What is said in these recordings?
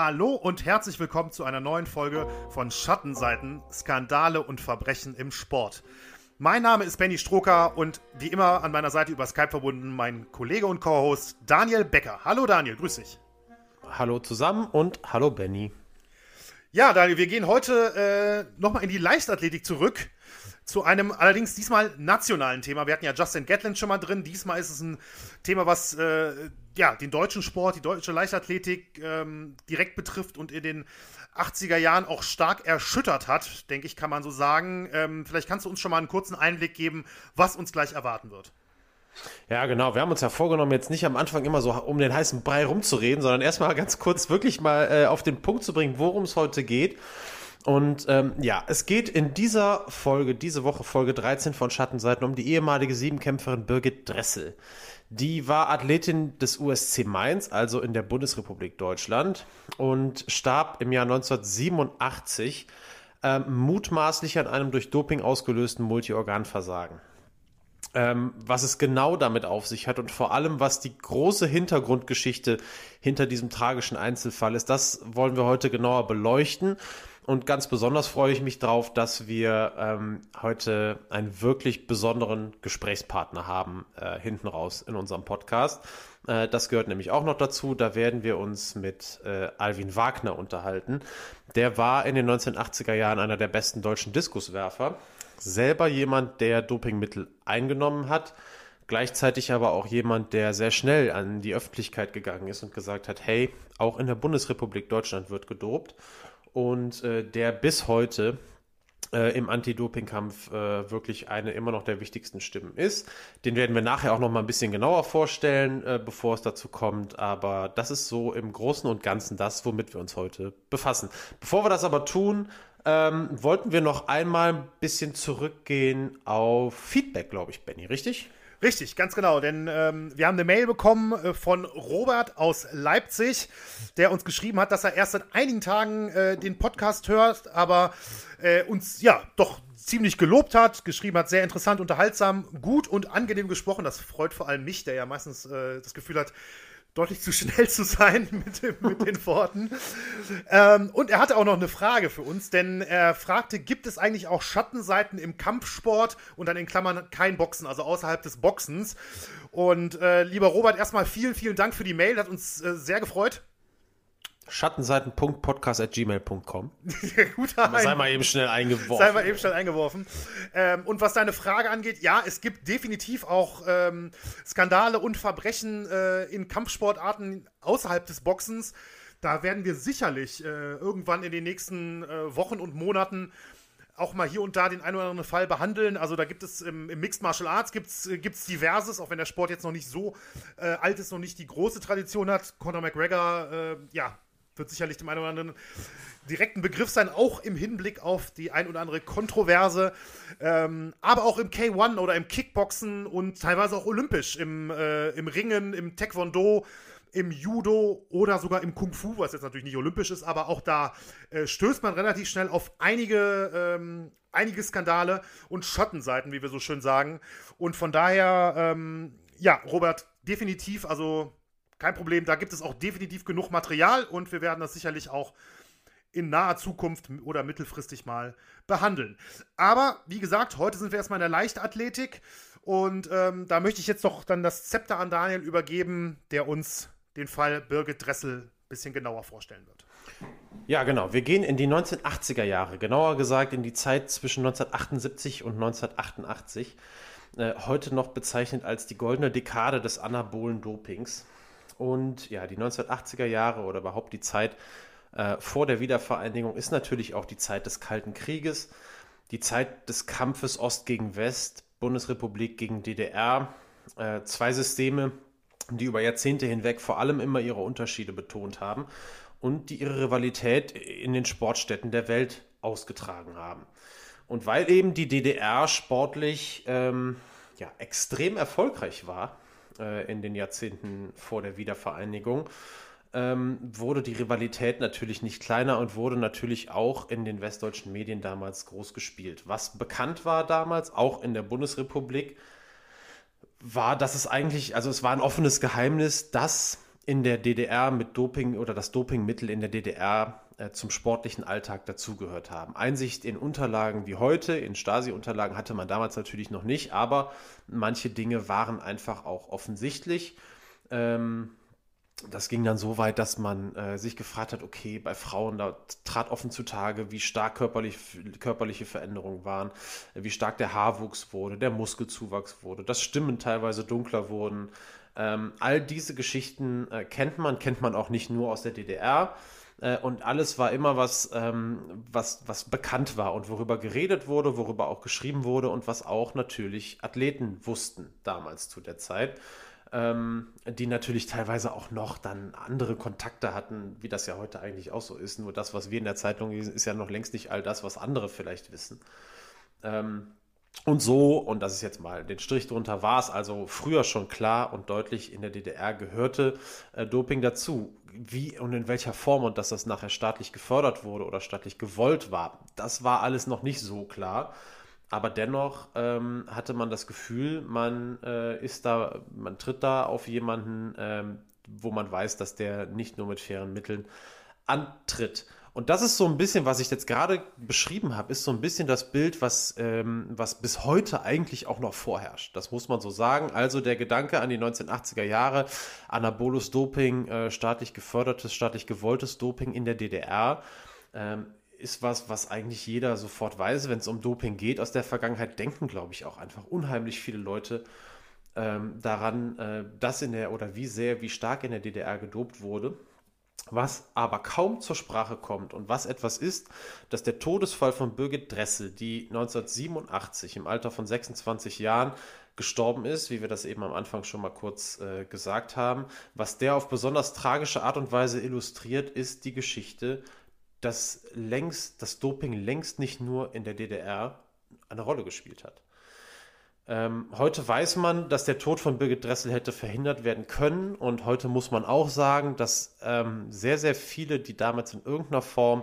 Hallo und herzlich willkommen zu einer neuen Folge von Schattenseiten, Skandale und Verbrechen im Sport. Mein Name ist Benny Stroker und wie immer an meiner Seite über Skype verbunden mein Kollege und Co-Host Daniel Becker. Hallo Daniel, grüß dich. Hallo zusammen und hallo Benny. Ja, Daniel, wir gehen heute äh, nochmal in die Leichtathletik zurück. Zu einem allerdings diesmal nationalen Thema. Wir hatten ja Justin Gatlin schon mal drin. Diesmal ist es ein Thema, was äh, ja, den deutschen Sport, die deutsche Leichtathletik ähm, direkt betrifft und in den 80er Jahren auch stark erschüttert hat, denke ich, kann man so sagen. Ähm, vielleicht kannst du uns schon mal einen kurzen Einblick geben, was uns gleich erwarten wird. Ja, genau. Wir haben uns ja vorgenommen, jetzt nicht am Anfang immer so um den heißen Brei rumzureden, sondern erstmal ganz kurz wirklich mal äh, auf den Punkt zu bringen, worum es heute geht. Und ähm, ja, es geht in dieser Folge, diese Woche Folge 13 von Schattenseiten, um die ehemalige Siebenkämpferin Birgit Dressel. Die war Athletin des USC Mainz, also in der Bundesrepublik Deutschland, und starb im Jahr 1987 ähm, mutmaßlich an einem durch Doping ausgelösten Multiorganversagen. Ähm, was es genau damit auf sich hat und vor allem, was die große Hintergrundgeschichte hinter diesem tragischen Einzelfall ist, das wollen wir heute genauer beleuchten. Und ganz besonders freue ich mich darauf, dass wir ähm, heute einen wirklich besonderen Gesprächspartner haben, äh, hinten raus in unserem Podcast. Äh, das gehört nämlich auch noch dazu. Da werden wir uns mit äh, Alvin Wagner unterhalten. Der war in den 1980er Jahren einer der besten deutschen Diskuswerfer. Selber jemand, der Dopingmittel eingenommen hat. Gleichzeitig aber auch jemand, der sehr schnell an die Öffentlichkeit gegangen ist und gesagt hat, hey, auch in der Bundesrepublik Deutschland wird gedopt und äh, der bis heute äh, im Anti-Doping-Kampf äh, wirklich eine immer noch der wichtigsten Stimmen ist. Den werden wir nachher auch noch mal ein bisschen genauer vorstellen, äh, bevor es dazu kommt. Aber das ist so im Großen und Ganzen das, womit wir uns heute befassen. Bevor wir das aber tun, ähm, wollten wir noch einmal ein bisschen zurückgehen auf Feedback, glaube ich, Benny, richtig? Richtig, ganz genau. Denn ähm, wir haben eine Mail bekommen äh, von Robert aus Leipzig, der uns geschrieben hat, dass er erst seit einigen Tagen äh, den Podcast hört, aber äh, uns ja doch ziemlich gelobt hat, geschrieben hat, sehr interessant, unterhaltsam, gut und angenehm gesprochen. Das freut vor allem mich, der ja meistens äh, das Gefühl hat, deutlich zu schnell zu sein mit, mit den Worten. Ähm, und er hatte auch noch eine Frage für uns, denn er fragte, gibt es eigentlich auch Schattenseiten im Kampfsport und dann in Klammern kein Boxen, also außerhalb des Boxens. Und äh, lieber Robert, erstmal vielen, vielen Dank für die Mail, hat uns äh, sehr gefreut. Schattenseiten.podcast.gmail.com. Sei mal eben schnell eingeworfen. Sei mal eben schnell eingeworfen. Ähm, und was deine Frage angeht, ja, es gibt definitiv auch ähm, Skandale und Verbrechen äh, in Kampfsportarten außerhalb des Boxens. Da werden wir sicherlich äh, irgendwann in den nächsten äh, Wochen und Monaten auch mal hier und da den einen oder anderen Fall behandeln. Also da gibt es im, im Mixed Martial Arts gibt's, äh, gibt's diverses, auch wenn der Sport jetzt noch nicht so äh, alt ist, noch nicht die große Tradition hat. Conor McGregor, äh, ja, wird sicherlich dem einen oder anderen direkten Begriff sein, auch im Hinblick auf die ein oder andere Kontroverse, ähm, aber auch im K1 oder im Kickboxen und teilweise auch olympisch, im, äh, im Ringen, im Taekwondo, im Judo oder sogar im Kung Fu, was jetzt natürlich nicht olympisch ist, aber auch da äh, stößt man relativ schnell auf einige, ähm, einige Skandale und Schattenseiten, wie wir so schön sagen. Und von daher, ähm, ja, Robert, definitiv, also kein Problem, da gibt es auch definitiv genug Material und wir werden das sicherlich auch in naher Zukunft oder mittelfristig mal behandeln. Aber wie gesagt, heute sind wir erstmal in der Leichtathletik und ähm, da möchte ich jetzt doch dann das Zepter an Daniel übergeben, der uns den Fall Birgit Dressel ein bisschen genauer vorstellen wird. Ja, genau. Wir gehen in die 1980er Jahre, genauer gesagt in die Zeit zwischen 1978 und 1988. Äh, heute noch bezeichnet als die goldene Dekade des anabolen Dopings. Und ja, die 1980er Jahre oder überhaupt die Zeit äh, vor der Wiedervereinigung ist natürlich auch die Zeit des Kalten Krieges, die Zeit des Kampfes Ost gegen West, Bundesrepublik gegen DDR. Äh, zwei Systeme, die über Jahrzehnte hinweg vor allem immer ihre Unterschiede betont haben und die ihre Rivalität in den Sportstätten der Welt ausgetragen haben. Und weil eben die DDR sportlich ähm, ja, extrem erfolgreich war, äh, in den Jahrzehnten vor der Wiedervereinigung, ähm, wurde die Rivalität natürlich nicht kleiner und wurde natürlich auch in den westdeutschen Medien damals groß gespielt. Was bekannt war damals, auch in der Bundesrepublik, war, dass es eigentlich, also es war ein offenes Geheimnis, dass in der DDR mit Doping oder das Dopingmittel in der DDR äh, zum sportlichen Alltag dazugehört haben. Einsicht in Unterlagen wie heute, in Stasi-Unterlagen hatte man damals natürlich noch nicht, aber manche Dinge waren einfach auch offensichtlich. Ähm, das ging dann so weit, dass man äh, sich gefragt hat, okay, bei Frauen, da trat offen zutage, wie stark körperlich, körperliche Veränderungen waren, wie stark der Haarwuchs wurde, der Muskelzuwachs wurde, dass Stimmen teilweise dunkler wurden. Ähm, all diese Geschichten äh, kennt man, kennt man auch nicht nur aus der DDR. Äh, und alles war immer was, ähm, was, was bekannt war und worüber geredet wurde, worüber auch geschrieben wurde und was auch natürlich Athleten wussten damals zu der Zeit ähm, die natürlich teilweise auch noch dann andere Kontakte hatten, wie das ja heute eigentlich auch so ist. Nur das, was wir in der Zeitung lesen, ist ja noch längst nicht all das, was andere vielleicht wissen. Ähm, und so, und das ist jetzt mal den Strich drunter, war es also früher schon klar und deutlich, in der DDR gehörte äh, Doping dazu. Wie und in welcher Form und dass das nachher staatlich gefördert wurde oder staatlich gewollt war, das war alles noch nicht so klar. Aber dennoch ähm, hatte man das Gefühl, man äh, ist da, man tritt da auf jemanden, ähm, wo man weiß, dass der nicht nur mit fairen Mitteln antritt. Und das ist so ein bisschen, was ich jetzt gerade beschrieben habe, ist so ein bisschen das Bild, was, ähm, was bis heute eigentlich auch noch vorherrscht. Das muss man so sagen. Also der Gedanke an die 1980er Jahre, Anabolus Doping, äh, staatlich gefördertes, staatlich gewolltes Doping in der DDR, ähm, ist was, was eigentlich jeder sofort weiß, wenn es um Doping geht. Aus der Vergangenheit denken, glaube ich, auch einfach unheimlich viele Leute ähm, daran, äh, dass in der oder wie sehr, wie stark in der DDR gedopt wurde. Was aber kaum zur Sprache kommt und was etwas ist, dass der Todesfall von Birgit Dressel, die 1987 im Alter von 26 Jahren gestorben ist, wie wir das eben am Anfang schon mal kurz äh, gesagt haben, was der auf besonders tragische Art und Weise illustriert, ist die Geschichte dass längst das Doping längst nicht nur in der DDR eine Rolle gespielt hat. Ähm, heute weiß man, dass der Tod von Birgit Dressel hätte verhindert werden können und heute muss man auch sagen, dass ähm, sehr, sehr viele, die damals in irgendeiner Form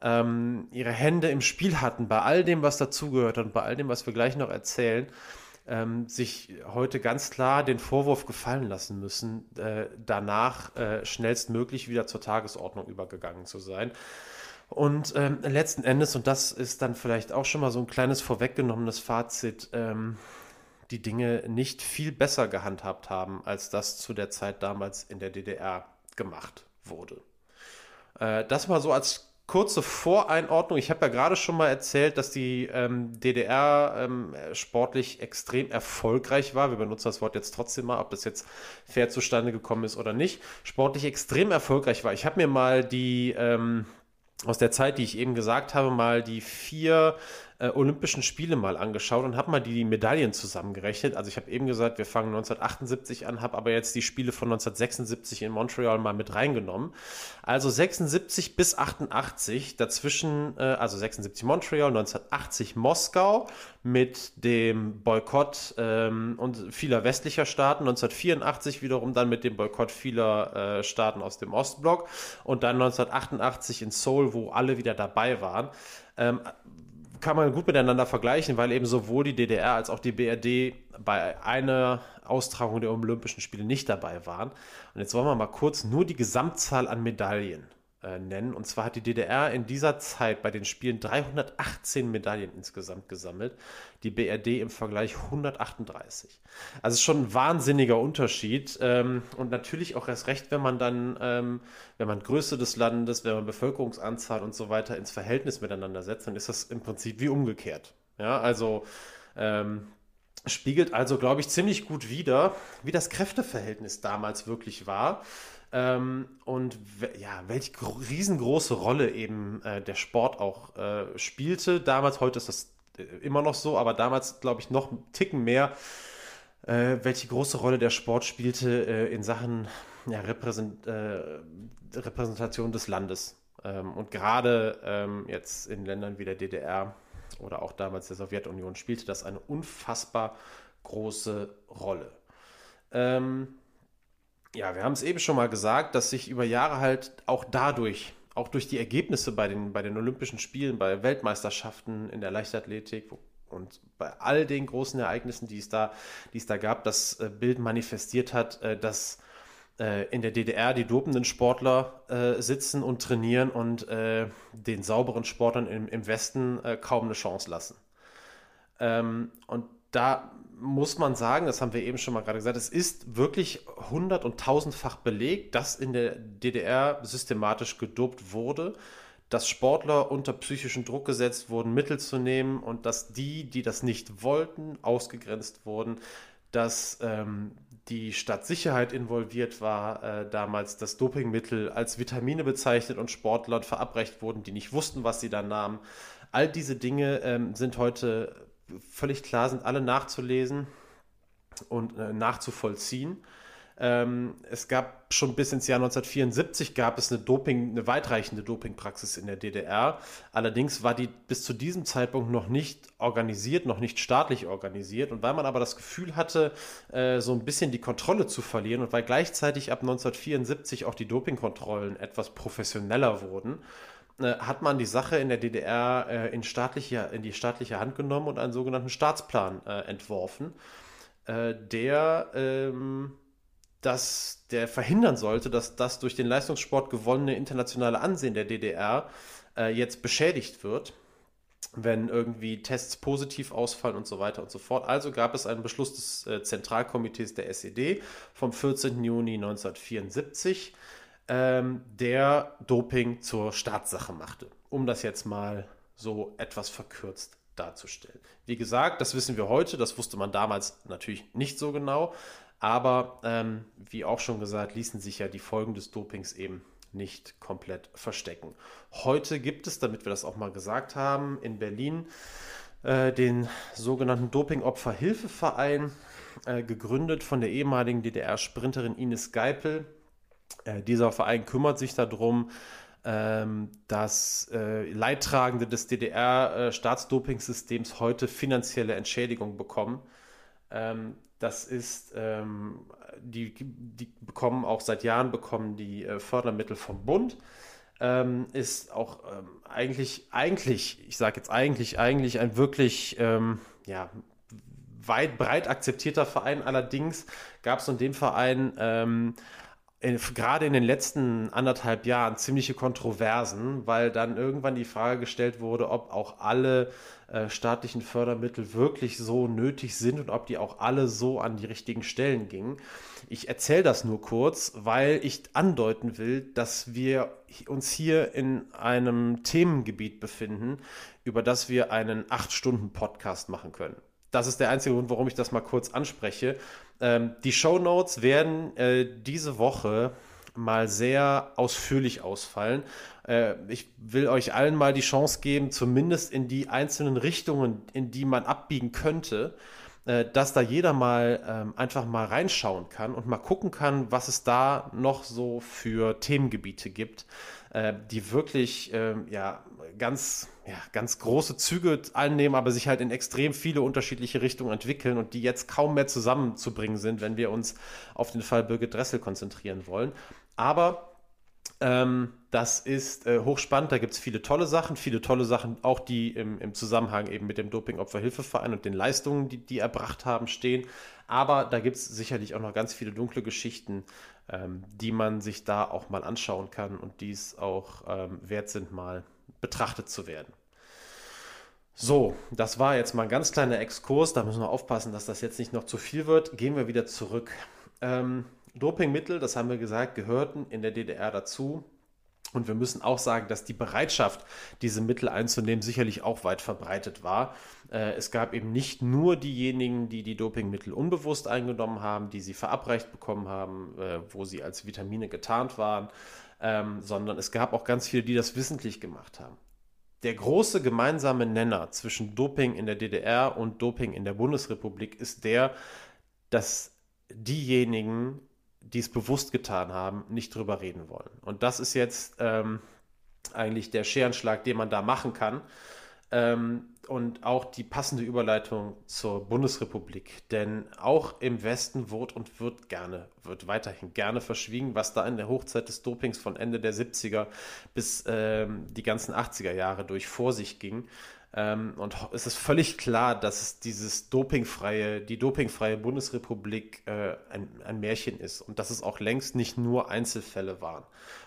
ähm, ihre Hände im Spiel hatten, bei all dem, was dazugehört und bei all dem, was wir gleich noch erzählen, ähm, sich heute ganz klar den Vorwurf gefallen lassen müssen, äh, danach äh, schnellstmöglich wieder zur Tagesordnung übergegangen zu sein. Und ähm, letzten Endes, und das ist dann vielleicht auch schon mal so ein kleines vorweggenommenes Fazit, ähm, die Dinge nicht viel besser gehandhabt haben, als das zu der Zeit damals in der DDR gemacht wurde. Äh, das mal so als kurze Voreinordnung. Ich habe ja gerade schon mal erzählt, dass die ähm, DDR ähm, sportlich extrem erfolgreich war. Wir benutzen das Wort jetzt trotzdem mal, ob das jetzt fair zustande gekommen ist oder nicht. Sportlich extrem erfolgreich war. Ich habe mir mal die ähm, aus der Zeit, die ich eben gesagt habe, mal die vier äh, Olympischen Spiele mal angeschaut und habe mal die Medaillen zusammengerechnet. Also ich habe eben gesagt, wir fangen 1978 an, habe aber jetzt die Spiele von 1976 in Montreal mal mit reingenommen. Also 76 bis 88, dazwischen, äh, also 76 Montreal, 1980 Moskau mit dem Boykott ähm, und vieler westlicher Staaten, 1984 wiederum dann mit dem Boykott vieler äh, Staaten aus dem Ostblock und dann 1988 in Seoul, wo alle wieder dabei waren. Ähm, kann man gut miteinander vergleichen, weil eben sowohl die DDR als auch die BRD bei einer Austragung der Olympischen Spiele nicht dabei waren. Und jetzt wollen wir mal kurz nur die Gesamtzahl an Medaillen äh, nennen. Und zwar hat die DDR in dieser Zeit bei den Spielen 318 Medaillen insgesamt gesammelt, die BRD im Vergleich 138. Also schon ein wahnsinniger Unterschied. Ähm, und natürlich auch erst recht, wenn man dann, ähm, wenn man Größe des Landes, wenn man Bevölkerungsanzahl und so weiter ins Verhältnis miteinander setzt, dann ist das im Prinzip wie umgekehrt. Ja, also ähm, spiegelt also, glaube ich, ziemlich gut wider, wie das Kräfteverhältnis damals wirklich war. Ähm, und ja, welche riesengroße Rolle eben äh, der Sport auch äh, spielte. Damals, heute ist das äh, immer noch so, aber damals, glaube ich, noch einen Ticken mehr, äh, welche große Rolle der Sport spielte äh, in Sachen ja, Repräsent äh, Repräsentation des Landes. Ähm, und gerade ähm, jetzt in Ländern wie der DDR oder auch damals der Sowjetunion spielte das eine unfassbar große Rolle. Ähm, ja, wir haben es eben schon mal gesagt, dass sich über Jahre halt auch dadurch, auch durch die Ergebnisse bei den, bei den Olympischen Spielen, bei Weltmeisterschaften in der Leichtathletik und bei all den großen Ereignissen, die es da, die es da gab, das äh, Bild manifestiert hat, äh, dass äh, in der DDR die dopenden Sportler sitzen und trainieren und den sauberen Sportlern im, Westen kaum eine Chance lassen. Ähm, und da muss man sagen, das haben wir eben schon mal gerade gesagt, es ist wirklich hundert- und tausendfach belegt, dass in der DDR systematisch gedopt wurde, dass Sportler unter psychischen Druck gesetzt wurden, Mittel zu nehmen und dass die, die das nicht wollten, ausgegrenzt wurden, dass ähm, die Stadtsicherheit involviert war, äh, damals das Dopingmittel als Vitamine bezeichnet und Sportlern verabreicht wurden, die nicht wussten, was sie da nahmen. All diese Dinge ähm, sind heute völlig klar, sind alle nachzulesen und äh, nachzuvollziehen. Ähm, es gab schon bis ins Jahr 1974 gab es eine Doping, eine weitreichende Dopingpraxis in der DDR. Allerdings war die bis zu diesem Zeitpunkt noch nicht organisiert, noch nicht staatlich organisiert. Und weil man aber das Gefühl hatte, äh, so ein bisschen die Kontrolle zu verlieren und weil gleichzeitig ab 1974 auch die Dopingkontrollen etwas professioneller wurden, hat man die Sache in der DDR äh, in, staatliche, in die staatliche Hand genommen und einen sogenannten Staatsplan äh, entworfen, äh, der ähm, dass der verhindern sollte, dass das durch den Leistungssport gewonnene internationale Ansehen der DDR äh, jetzt beschädigt wird, wenn irgendwie Tests positiv ausfallen und so weiter und so fort. Also gab es einen Beschluss des äh, Zentralkomitees der SED vom 14. Juni 1974, ähm, der Doping zur Staatssache machte, um das jetzt mal so etwas verkürzt darzustellen. Wie gesagt, das wissen wir heute, das wusste man damals natürlich nicht so genau, aber ähm, wie auch schon gesagt, ließen sich ja die Folgen des Dopings eben nicht komplett verstecken. Heute gibt es, damit wir das auch mal gesagt haben, in Berlin äh, den sogenannten Doping-Opfer-Hilfeverein, äh, gegründet von der ehemaligen DDR-Sprinterin Ines Geipel. Äh, dieser Verein kümmert sich darum, ähm, dass äh, Leidtragende des DDR-Staatsdopingsystems heute finanzielle Entschädigung bekommen. Ähm, das ist, ähm, die, die bekommen auch seit Jahren bekommen die äh, Fördermittel vom Bund. Ähm, ist auch ähm, eigentlich, eigentlich, ich sage jetzt eigentlich, eigentlich ein wirklich, ähm, ja, weit breit akzeptierter Verein. Allerdings gab es in dem Verein ähm, in, gerade in den letzten anderthalb Jahren ziemliche Kontroversen, weil dann irgendwann die Frage gestellt wurde, ob auch alle äh, staatlichen Fördermittel wirklich so nötig sind und ob die auch alle so an die richtigen Stellen gingen. Ich erzähle das nur kurz, weil ich andeuten will, dass wir uns hier in einem Themengebiet befinden, über das wir einen acht Stunden Podcast machen können. Das ist der einzige Grund, warum ich das mal kurz anspreche. Ähm, die Show Notes werden äh, diese Woche mal sehr ausführlich ausfallen. Äh, ich will euch allen mal die Chance geben, zumindest in die einzelnen Richtungen, in die man abbiegen könnte, dass da jeder mal ähm, einfach mal reinschauen kann und mal gucken kann, was es da noch so für Themengebiete gibt, äh, die wirklich ähm, ja ganz ja, ganz große Züge einnehmen, aber sich halt in extrem viele unterschiedliche Richtungen entwickeln und die jetzt kaum mehr zusammenzubringen sind, wenn wir uns auf den Fall Birgit Dressel konzentrieren wollen. Aber ähm, das ist äh, hochspannend, da gibt es viele tolle Sachen, viele tolle Sachen, auch die im, im Zusammenhang eben mit dem Doping-Opferhilfeverein und den Leistungen, die die erbracht haben, stehen. Aber da gibt es sicherlich auch noch ganz viele dunkle Geschichten, ähm, die man sich da auch mal anschauen kann und die es auch ähm, wert sind, mal betrachtet zu werden. So, das war jetzt mal ein ganz kleiner Exkurs. Da müssen wir aufpassen, dass das jetzt nicht noch zu viel wird. Gehen wir wieder zurück. Ähm, Dopingmittel, das haben wir gesagt, gehörten in der DDR dazu. Und wir müssen auch sagen, dass die Bereitschaft, diese Mittel einzunehmen, sicherlich auch weit verbreitet war. Äh, es gab eben nicht nur diejenigen, die die Dopingmittel unbewusst eingenommen haben, die sie verabreicht bekommen haben, äh, wo sie als Vitamine getarnt waren, ähm, sondern es gab auch ganz viele, die das wissentlich gemacht haben der große gemeinsame Nenner zwischen Doping in der DDR und Doping in der Bundesrepublik ist der, dass diejenigen, die es bewusst getan haben, nicht drüber reden wollen. Und das ist jetzt ähm, eigentlich der Scherenschlag, den man da machen kann. Ähm, und auch die passende Überleitung zur Bundesrepublik. Denn auch im Westen wurde und wird gerne, wird weiterhin gerne verschwiegen, was da in der Hochzeit des Dopings von Ende der 70er bis ähm, die ganzen 80er Jahre durch vor sich ging. Ähm, und es ist völlig klar, dass dieses dopingfreie, die dopingfreie Bundesrepublik äh, ein, ein Märchen ist und dass es auch längst nicht nur Einzelfälle waren.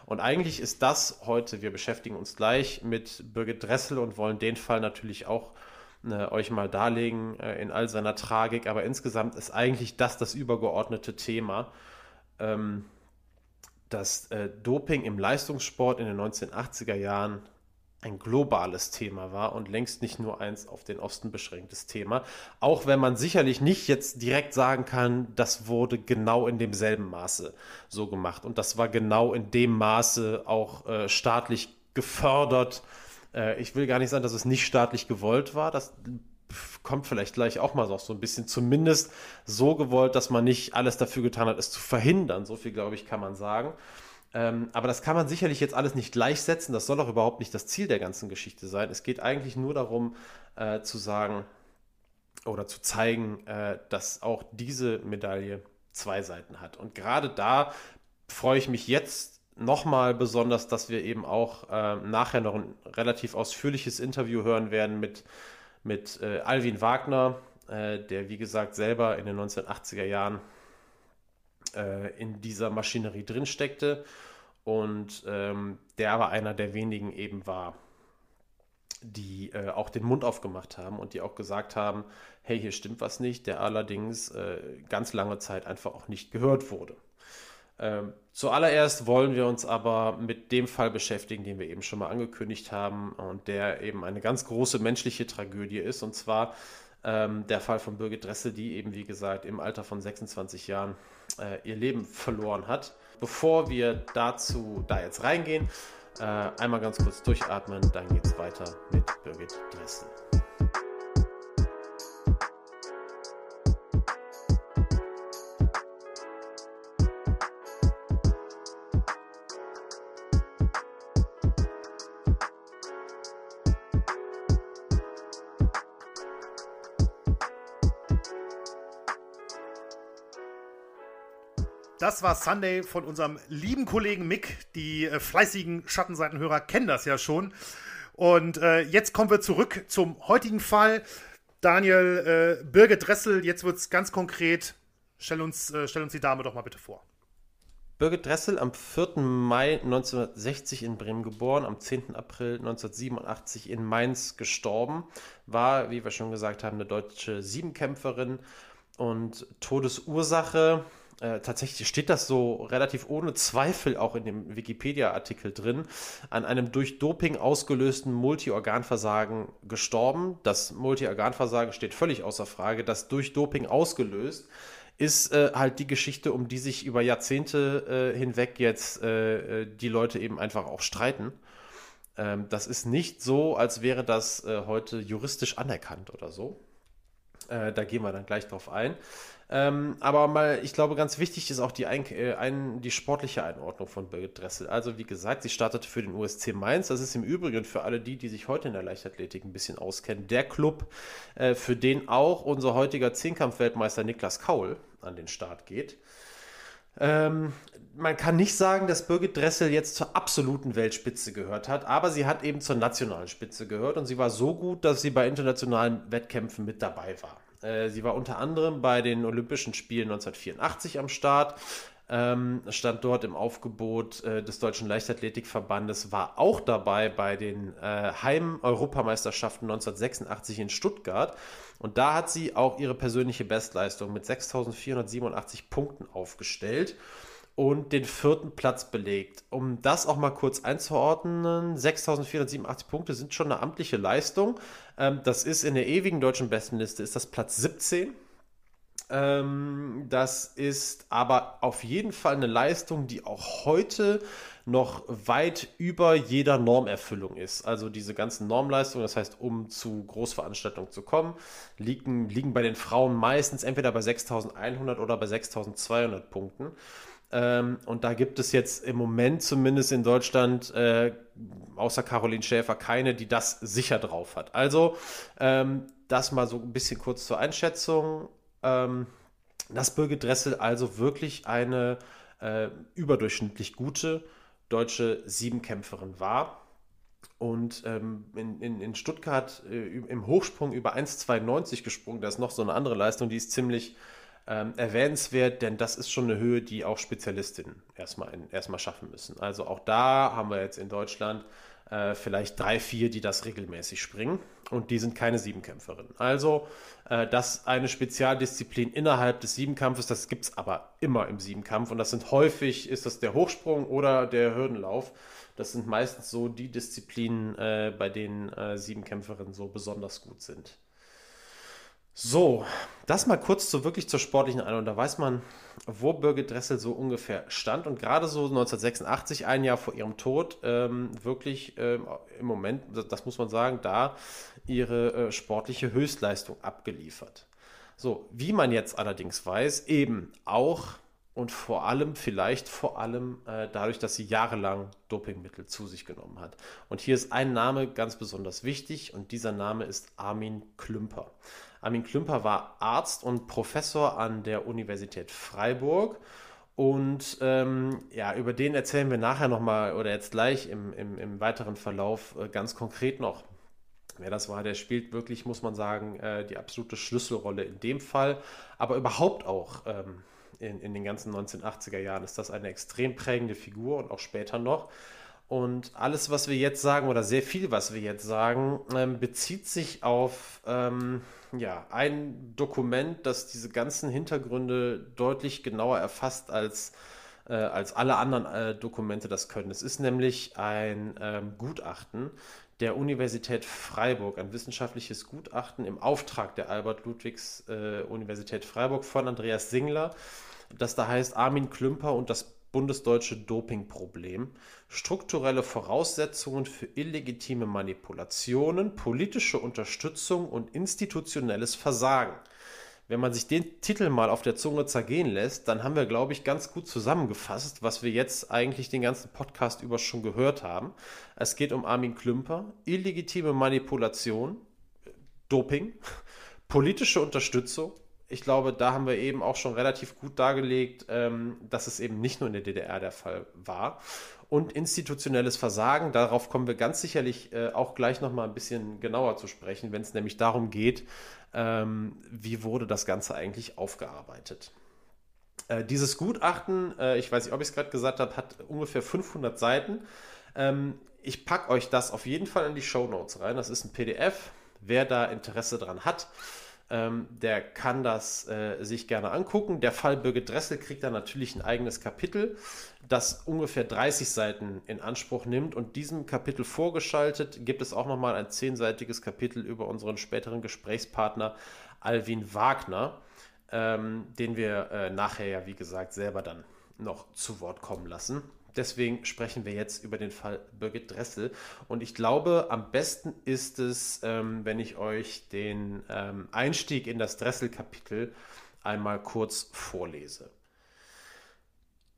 Und eigentlich ist das heute, wir beschäftigen uns gleich mit Birgit Dressel und wollen den Fall natürlich auch äh, euch mal darlegen äh, in all seiner Tragik, aber insgesamt ist eigentlich das das übergeordnete Thema. Ähm, dass äh, Doping im Leistungssport in den 1980er Jahren ein globales Thema war und längst nicht nur eins auf den Osten beschränktes Thema. Auch wenn man sicherlich nicht jetzt direkt sagen kann, das wurde genau in demselben Maße so gemacht. Und das war genau in dem Maße auch äh, staatlich gefördert. Äh, ich will gar nicht sagen, dass es nicht staatlich gewollt war. Das kommt vielleicht gleich auch mal so ein bisschen. Zumindest so gewollt, dass man nicht alles dafür getan hat, es zu verhindern. So viel, glaube ich, kann man sagen. Ähm, aber das kann man sicherlich jetzt alles nicht gleichsetzen. Das soll auch überhaupt nicht das Ziel der ganzen Geschichte sein. Es geht eigentlich nur darum, äh, zu sagen oder zu zeigen, äh, dass auch diese Medaille zwei Seiten hat. Und gerade da freue ich mich jetzt nochmal besonders, dass wir eben auch äh, nachher noch ein relativ ausführliches Interview hören werden mit, mit äh, Alvin Wagner, äh, der wie gesagt selber in den 1980er Jahren äh, in dieser Maschinerie drin steckte und ähm, der aber einer der wenigen eben war, die äh, auch den Mund aufgemacht haben und die auch gesagt haben, hey, hier stimmt was nicht, der allerdings äh, ganz lange Zeit einfach auch nicht gehört wurde. Ähm, zuallererst wollen wir uns aber mit dem Fall beschäftigen, den wir eben schon mal angekündigt haben und der eben eine ganz große menschliche Tragödie ist, und zwar ähm, der Fall von Birgit Dressel, die eben, wie gesagt, im Alter von 26 Jahren äh, ihr Leben verloren hat. Bevor wir dazu da jetzt reingehen, äh, einmal ganz kurz durchatmen, dann geht es weiter mit Birgit Dressel. Das war Sunday von unserem lieben Kollegen Mick. Die äh, fleißigen Schattenseitenhörer kennen das ja schon. Und äh, jetzt kommen wir zurück zum heutigen Fall. Daniel, äh, Birgit Dressel, jetzt wird es ganz konkret. Stell uns, äh, stell uns die Dame doch mal bitte vor. Birgit Dressel, am 4. Mai 1960 in Bremen geboren, am 10. April 1987 in Mainz gestorben, war, wie wir schon gesagt haben, eine deutsche Siebenkämpferin und Todesursache äh, tatsächlich steht das so relativ ohne Zweifel auch in dem Wikipedia-Artikel drin, an einem durch Doping ausgelösten Multiorganversagen gestorben. Das Multiorganversagen steht völlig außer Frage. Das durch Doping ausgelöst ist äh, halt die Geschichte, um die sich über Jahrzehnte äh, hinweg jetzt äh, äh, die Leute eben einfach auch streiten. Ähm, das ist nicht so, als wäre das heute juristisch anerkannt oder so. da gehen wir dann gleich drauf ein. Ähm, aber mal, ich glaube, ganz wichtig ist auch die, ein, äh, ein, die sportliche Einordnung von Birgit Dressel. Also, wie gesagt, sie startete für den USC Mainz. Das ist im Übrigen für alle die, die sich heute in der Leichtathletik ein bisschen auskennen, der Club, äh, für den auch unser heutiger Zehnkampf-Weltmeister Niklas Kaul an den Start geht. Ähm, man kann nicht sagen, dass Birgit Dressel jetzt zur absoluten Weltspitze gehört hat, aber sie hat eben zur nationalen Spitze gehört und sie war so gut, dass sie bei internationalen Wettkämpfen mit dabei war. Äh, sie war unter anderem bei den Olympischen Spielen 1984 am Start, ähm, stand dort im Aufgebot äh, des Deutschen Leichtathletikverbandes, war auch dabei bei den äh, Heim-Europameisterschaften 1986 in Stuttgart. Und da hat sie auch ihre persönliche Bestleistung mit 6.487 Punkten aufgestellt und den vierten Platz belegt. Um das auch mal kurz einzuordnen, 6.487 Punkte sind schon eine amtliche Leistung. Ähm, das ist in der ewigen deutschen Bestenliste, ist das Platz 17. Ähm, das ist aber auf jeden Fall eine Leistung, die auch heute noch weit über jeder Normerfüllung ist. Also diese ganzen Normleistungen, das heißt, um zu Großveranstaltungen zu kommen, liegen, liegen bei den Frauen meistens entweder bei 6.100 oder bei 6.200 Punkten. Ähm, und da gibt es jetzt im Moment zumindest in Deutschland, äh, außer Caroline Schäfer, keine, die das sicher drauf hat. Also ähm, das mal so ein bisschen kurz zur Einschätzung. Ähm, dass Birgit Dressel also wirklich eine äh, überdurchschnittlich gute deutsche Siebenkämpferin war und ähm, in, in, in, Stuttgart äh, im Hochsprung über 1,92 gesprungen. Das ist noch so eine andere Leistung, die ist ziemlich ähm, erwähnenswert, denn das ist schon eine Höhe, die auch Spezialistinnen erstmal, in, erstmal schaffen müssen. Also auch da haben wir jetzt in Deutschland äh, vielleicht drei, vier, die das regelmäßig springen und die sind keine Siebenkämpferinnen. Also äh, das eine Spezialdisziplin innerhalb des Siebenkampfes, das gibt es aber immer im Siebenkampf und das sind häufig, ist das der Hochsprung oder der Hürdenlauf. Das sind meistens so die Disziplinen, äh, bei denen äh, Siebenkämpferinnen so besonders gut sind. So, das mal kurz so wirklich zur sportlichen Einordnung. Da weiß man, wo Birgit Dressel so ungefähr stand und gerade so 1986, ein Jahr vor ihrem Tod, ähm, wirklich ähm, im Moment, das muss man sagen, da ihre äh, sportliche Höchstleistung abgeliefert. So, wie man jetzt allerdings weiß, eben auch und vor allem, vielleicht vor allem äh, dadurch, dass sie jahrelang Dopingmittel zu sich genommen hat. Und hier ist ein Name ganz besonders wichtig und dieser Name ist Armin Klümper. Armin Klümper war Arzt und Professor an der Universität Freiburg. Und ähm, ja, über den erzählen wir nachher nochmal oder jetzt gleich im, im, im weiteren Verlauf äh, ganz konkret noch. Wer das war, der spielt wirklich, muss man sagen, äh, die absolute Schlüsselrolle in dem Fall, aber überhaupt auch ähm, in, in den ganzen 1980er Jahren ist das eine extrem prägende Figur und auch später noch. Und alles, was wir jetzt sagen, oder sehr viel, was wir jetzt sagen, ähm, bezieht sich auf ähm, ja, ein Dokument, das diese ganzen Hintergründe deutlich genauer erfasst als, äh, als alle anderen äh, Dokumente das können. Es ist nämlich ein ähm, Gutachten der Universität Freiburg, ein wissenschaftliches Gutachten im Auftrag der Albert-Ludwigs äh, Freiburg von Andreas Singler das da heißt Armin Klümper und das bundesdeutsche Dopingproblem, strukturelle Voraussetzungen für illegitime Manipulationen, politische Unterstützung und institutionelles Versagen. Wenn man sich den Titel mal auf der Zunge zergehen lässt, dann haben wir, glaube ich, ganz gut zusammengefasst, was wir jetzt eigentlich den ganzen Podcast über schon gehört haben. Es geht um Armin Klümper, illegitime Manipulation, Doping, politische Unterstützung, ich glaube, da haben wir eben auch schon relativ gut dargelegt, ähm, dass es eben nicht nur in der DDR der Fall war. Und institutionelles Versagen, darauf kommen wir ganz sicherlich äh, auch gleich nochmal ein bisschen genauer zu sprechen, wenn es nämlich darum geht, ähm, wie wurde das Ganze eigentlich aufgearbeitet. Äh, dieses Gutachten, äh, ich weiß nicht, ob ich es gerade gesagt habe, hat ungefähr 500 Seiten. Ähm, ich packe euch das auf jeden Fall in die Show Notes rein. Das ist ein PDF. Wer da Interesse dran hat, ähm, der kann das äh, sich gerne angucken. Der Fall Birgit Dressel kriegt dann natürlich ein eigenes Kapitel, das ungefähr 30 Seiten in Anspruch nimmt. Und diesem Kapitel vorgeschaltet gibt es auch nochmal ein zehnseitiges Kapitel über unseren späteren Gesprächspartner Alvin Wagner, ähm, den wir äh, nachher ja, wie gesagt, selber dann noch zu Wort kommen lassen. Deswegen sprechen wir jetzt über den Fall Birgit Dressel. Und ich glaube, am besten ist es, ähm, wenn ich euch den ähm, Einstieg in das Dressel-Kapitel einmal kurz vorlese.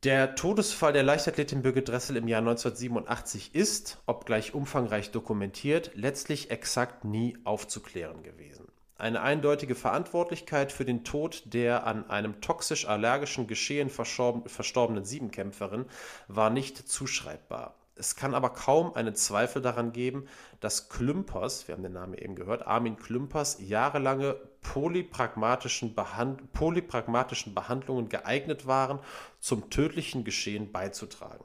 Der Todesfall der Leichtathletin Birgit Dressel im Jahr 1987 ist, obgleich umfangreich dokumentiert, letztlich exakt nie aufzuklären gewesen. Eine eindeutige Verantwortlichkeit für den Tod der an einem toxisch-allergischen Geschehen verstorbenen Siebenkämpferin war nicht zuschreibbar. Es kann aber kaum einen Zweifel daran geben, dass Klümpers, wir haben den Namen eben gehört, Armin Klümpers jahrelange polypragmatischen, Behand polypragmatischen Behandlungen geeignet waren, zum tödlichen Geschehen beizutragen.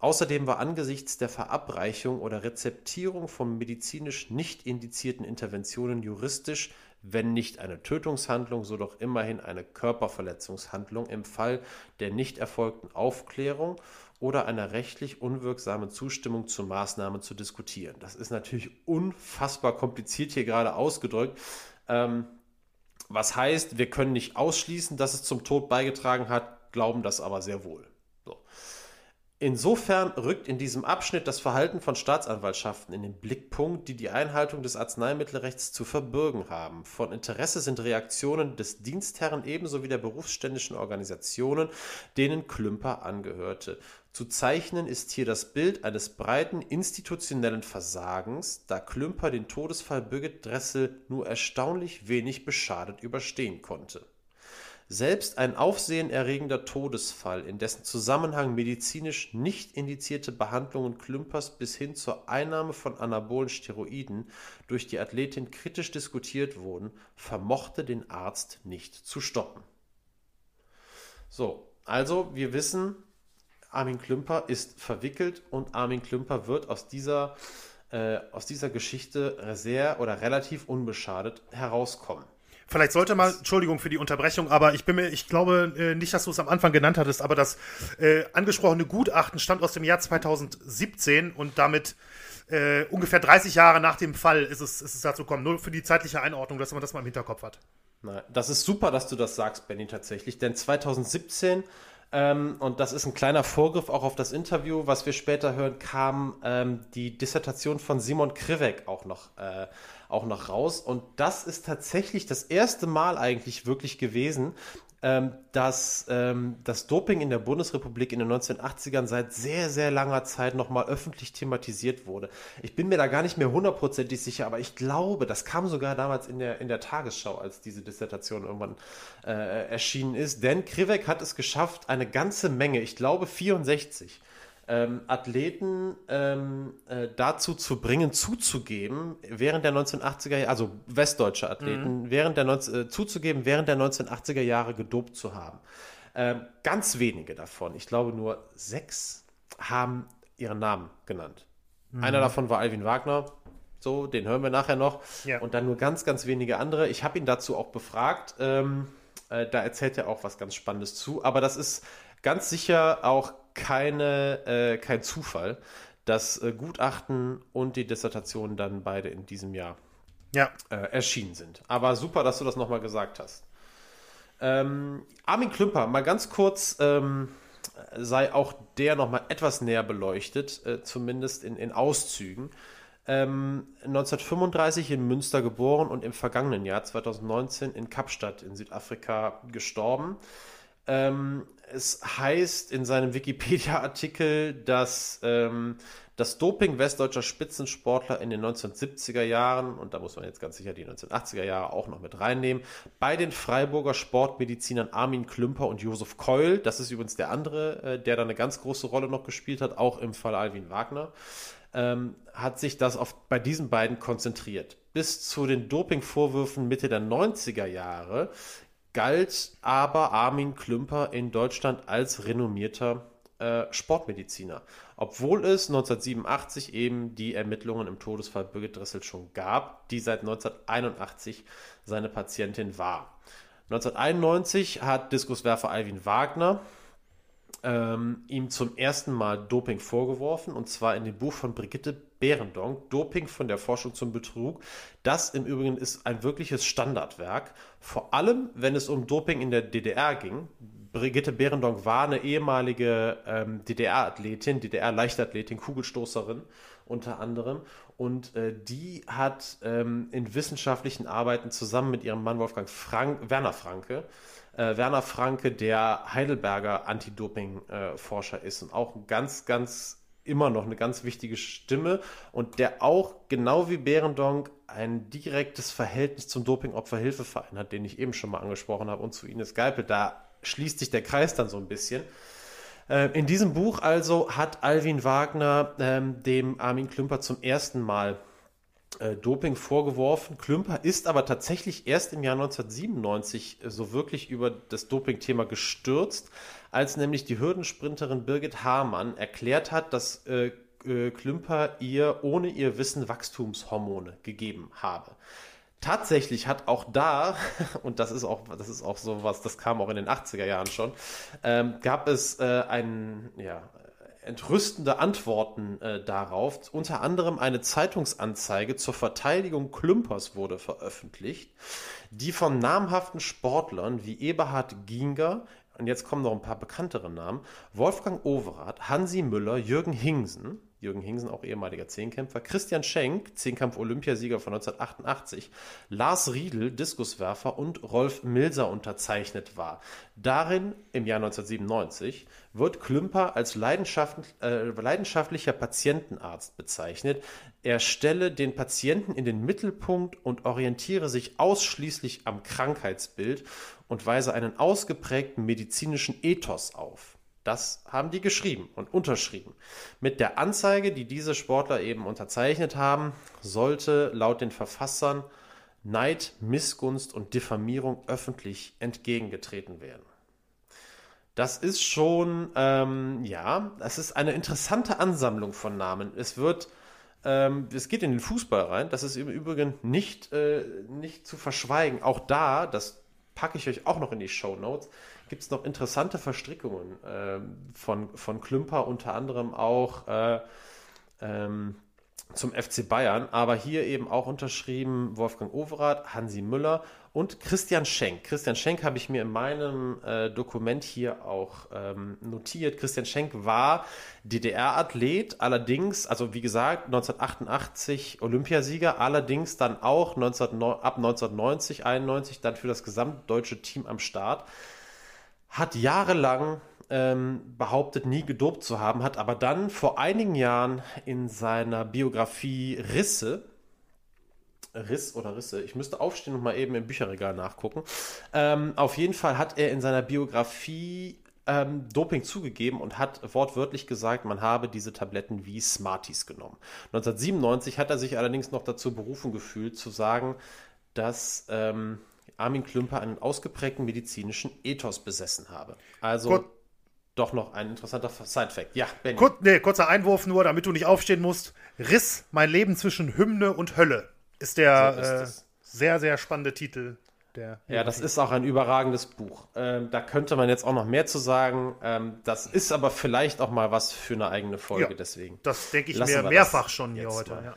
Außerdem war angesichts der Verabreichung oder Rezeptierung von medizinisch nicht indizierten Interventionen juristisch, wenn nicht eine Tötungshandlung, so doch immerhin eine Körperverletzungshandlung im Fall der nicht erfolgten Aufklärung oder einer rechtlich unwirksamen Zustimmung zur Maßnahme zu diskutieren. Das ist natürlich unfassbar kompliziert hier gerade ausgedrückt. Ähm, was heißt, wir können nicht ausschließen, dass es zum Tod beigetragen hat, glauben das aber sehr wohl. So. Insofern rückt in diesem Abschnitt das Verhalten von Staatsanwaltschaften in den Blickpunkt, die die Einhaltung des Arzneimittelrechts zu verbürgen haben. Von Interesse sind Reaktionen des Dienstherren ebenso wie der berufsständischen Organisationen, denen Klümper angehörte. Zu zeichnen ist hier das Bild eines breiten institutionellen Versagens, da Klümper den Todesfall Birgit Dressel nur erstaunlich wenig beschadet überstehen konnte. Selbst ein aufsehenerregender Todesfall, in dessen Zusammenhang medizinisch nicht indizierte Behandlungen Klümpers bis hin zur Einnahme von anabolen Steroiden durch die Athletin kritisch diskutiert wurden, vermochte den Arzt nicht zu stoppen. So, also wir wissen, Armin Klümper ist verwickelt und Armin Klümper wird aus dieser, äh, aus dieser Geschichte sehr oder relativ unbeschadet herauskommen. Vielleicht sollte mal, Entschuldigung für die Unterbrechung, aber ich bin mir, ich glaube äh, nicht, dass du es am Anfang genannt hattest, aber das äh, angesprochene Gutachten stammt aus dem Jahr 2017 und damit äh, ungefähr 30 Jahre nach dem Fall ist es, ist es dazu gekommen. Nur für die zeitliche Einordnung, dass man das mal im Hinterkopf hat. Nein, das ist super, dass du das sagst, Benny, tatsächlich. Denn 2017 ähm, und das ist ein kleiner Vorgriff auch auf das Interview, was wir später hören, kam ähm, die Dissertation von Simon Krivek auch noch äh, auch noch raus. Und das ist tatsächlich das erste Mal eigentlich wirklich gewesen, ähm, dass ähm, das Doping in der Bundesrepublik in den 1980ern seit sehr, sehr langer Zeit nochmal öffentlich thematisiert wurde. Ich bin mir da gar nicht mehr hundertprozentig sicher, aber ich glaube, das kam sogar damals in der, in der Tagesschau, als diese Dissertation irgendwann äh, erschienen ist. Denn Krivek hat es geschafft, eine ganze Menge, ich glaube 64, ähm, Athleten ähm, äh, dazu zu bringen, zuzugeben, während der 1980er Jahre, also westdeutsche Athleten, mhm. während der 19, äh, zuzugeben, während der 1980er Jahre gedopt zu haben. Ähm, ganz wenige davon, ich glaube nur sechs, haben ihren Namen genannt. Mhm. Einer davon war Alvin Wagner, so, den hören wir nachher noch. Ja. Und dann nur ganz, ganz wenige andere. Ich habe ihn dazu auch befragt. Ähm, äh, da erzählt er auch was ganz Spannendes zu. Aber das ist ganz sicher auch keine, äh, kein Zufall, dass äh, Gutachten und die Dissertation dann beide in diesem Jahr ja. äh, erschienen sind. Aber super, dass du das nochmal gesagt hast. Ähm, Armin Klümper, mal ganz kurz, ähm, sei auch der nochmal etwas näher beleuchtet, äh, zumindest in, in Auszügen. Ähm, 1935 in Münster geboren und im vergangenen Jahr 2019 in Kapstadt in Südafrika gestorben. Ähm, es heißt in seinem Wikipedia-Artikel, dass ähm, das Doping westdeutscher Spitzensportler in den 1970er Jahren, und da muss man jetzt ganz sicher die 1980er Jahre auch noch mit reinnehmen, bei den Freiburger Sportmedizinern Armin Klümper und Josef Keul, das ist übrigens der andere, äh, der da eine ganz große Rolle noch gespielt hat, auch im Fall Alvin Wagner, ähm, hat sich das auf, bei diesen beiden konzentriert. Bis zu den Dopingvorwürfen Mitte der 90er Jahre galt aber Armin Klümper in Deutschland als renommierter äh, Sportmediziner, obwohl es 1987 eben die Ermittlungen im Todesfall Birgit Dressel schon gab, die seit 1981 seine Patientin war. 1991 hat Diskuswerfer Alvin Wagner ähm, ihm zum ersten Mal Doping vorgeworfen, und zwar in dem Buch von Brigitte Behrendonk, Doping von der Forschung zum Betrug. Das im Übrigen ist ein wirkliches Standardwerk, vor allem wenn es um Doping in der DDR ging. Brigitte Behrendonk war eine ehemalige ähm, DDR-Athletin, DDR-Leichtathletin, Kugelstoßerin unter anderem. Und äh, die hat ähm, in wissenschaftlichen Arbeiten zusammen mit ihrem Mann Wolfgang Frank, Werner Franke äh, Werner Franke, der Heidelberger Anti-Doping-Forscher ist und auch ganz, ganz immer noch eine ganz wichtige Stimme und der auch genau wie Behrendonk ein direktes Verhältnis zum Doping-Opferhilfeverein hat, den ich eben schon mal angesprochen habe und zu Ines Geipel. Da schließt sich der Kreis dann so ein bisschen. Äh, in diesem Buch also hat Alvin Wagner ähm, dem Armin Klümper zum ersten Mal Doping vorgeworfen. Klümper ist aber tatsächlich erst im Jahr 1997 äh, so wirklich über das Doping-Thema gestürzt, als nämlich die Hürdensprinterin Birgit Hamann erklärt hat, dass äh, äh, Klümper ihr ohne ihr Wissen Wachstumshormone gegeben habe. Tatsächlich hat auch da, und das ist auch, das ist auch so was, das kam auch in den 80er Jahren schon, ähm, gab es äh, einen, ja, entrüstende Antworten äh, darauf. Unter anderem eine Zeitungsanzeige zur Verteidigung Klümpers wurde veröffentlicht, die von namhaften Sportlern wie Eberhard Ginger, und jetzt kommen noch ein paar bekanntere Namen, Wolfgang Overath, Hansi Müller, Jürgen Hingsen, Jürgen Hingsen, auch ehemaliger Zehnkämpfer, Christian Schenk, Zehnkampf-Olympiasieger von 1988, Lars Riedel, Diskuswerfer und Rolf Milser unterzeichnet war. Darin, im Jahr 1997, wird Klümper als leidenschaftlich, äh, leidenschaftlicher Patientenarzt bezeichnet. Er stelle den Patienten in den Mittelpunkt und orientiere sich ausschließlich am Krankheitsbild und weise einen ausgeprägten medizinischen Ethos auf. Das haben die geschrieben und unterschrieben. Mit der Anzeige, die diese Sportler eben unterzeichnet haben, sollte laut den Verfassern Neid, Missgunst und Diffamierung öffentlich entgegengetreten werden. Das ist schon, ähm, ja, das ist eine interessante Ansammlung von Namen. Es wird, ähm, es geht in den Fußball rein. Das ist im Übrigen nicht, äh, nicht zu verschweigen. Auch da, das packe ich euch auch noch in die Show Notes gibt es noch interessante Verstrickungen äh, von, von Klümper, unter anderem auch äh, ähm, zum FC Bayern, aber hier eben auch unterschrieben Wolfgang Overath, Hansi Müller und Christian Schenk. Christian Schenk habe ich mir in meinem äh, Dokument hier auch ähm, notiert. Christian Schenk war DDR-Athlet, allerdings, also wie gesagt, 1988 Olympiasieger, allerdings dann auch 19, ab 1990, 91 dann für das gesamtdeutsche Team am Start hat jahrelang ähm, behauptet, nie gedopt zu haben, hat aber dann vor einigen Jahren in seiner Biografie Risse, Riss oder Risse, ich müsste aufstehen und mal eben im Bücherregal nachgucken. Ähm, auf jeden Fall hat er in seiner Biografie ähm, Doping zugegeben und hat wortwörtlich gesagt, man habe diese Tabletten wie Smarties genommen. 1997 hat er sich allerdings noch dazu berufen gefühlt, zu sagen, dass ähm, Armin Klümper einen ausgeprägten medizinischen Ethos besessen habe. Also Gut. doch noch ein interessanter Side-Fact. Ja, Benny. Kur nee, kurzer Einwurf nur, damit du nicht aufstehen musst. Riss, mein Leben zwischen Hymne und Hölle ist der so ist äh, sehr, sehr spannende Titel. Der ja, das ist auch ein überragendes Buch. Ähm, da könnte man jetzt auch noch mehr zu sagen. Ähm, das ist aber vielleicht auch mal was für eine eigene Folge. Ja, deswegen. Das denke ich mir mehrfach schon hier heute.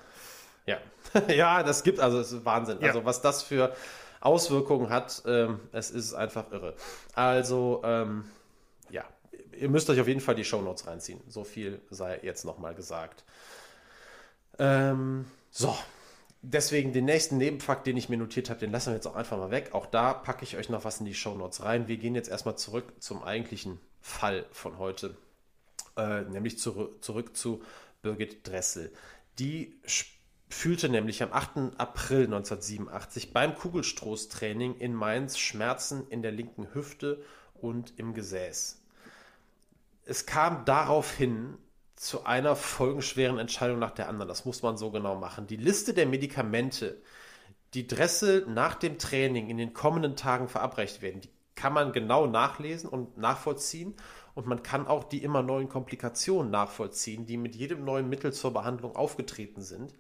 Ja. ja. ja, das gibt also es ist Wahnsinn. Also was das für Auswirkungen hat. Ähm, es ist einfach irre. Also, ähm, ja, ihr müsst euch auf jeden Fall die Shownotes reinziehen. So viel sei jetzt nochmal gesagt. Ähm, so, deswegen den nächsten Nebenfakt, den ich mir notiert habe, den lassen wir jetzt auch einfach mal weg. Auch da packe ich euch noch was in die Shownotes rein. Wir gehen jetzt erstmal zurück zum eigentlichen Fall von heute, äh, nämlich zu, zurück zu Birgit Dressel. Die fühlte nämlich am 8. April 1987 beim Kugelstoßtraining in Mainz Schmerzen in der linken Hüfte und im Gesäß. Es kam daraufhin zu einer folgenschweren Entscheidung nach der anderen. Das muss man so genau machen. Die Liste der Medikamente, die Dressel nach dem Training in den kommenden Tagen verabreicht werden, die kann man genau nachlesen und nachvollziehen. Und man kann auch die immer neuen Komplikationen nachvollziehen, die mit jedem neuen Mittel zur Behandlung aufgetreten sind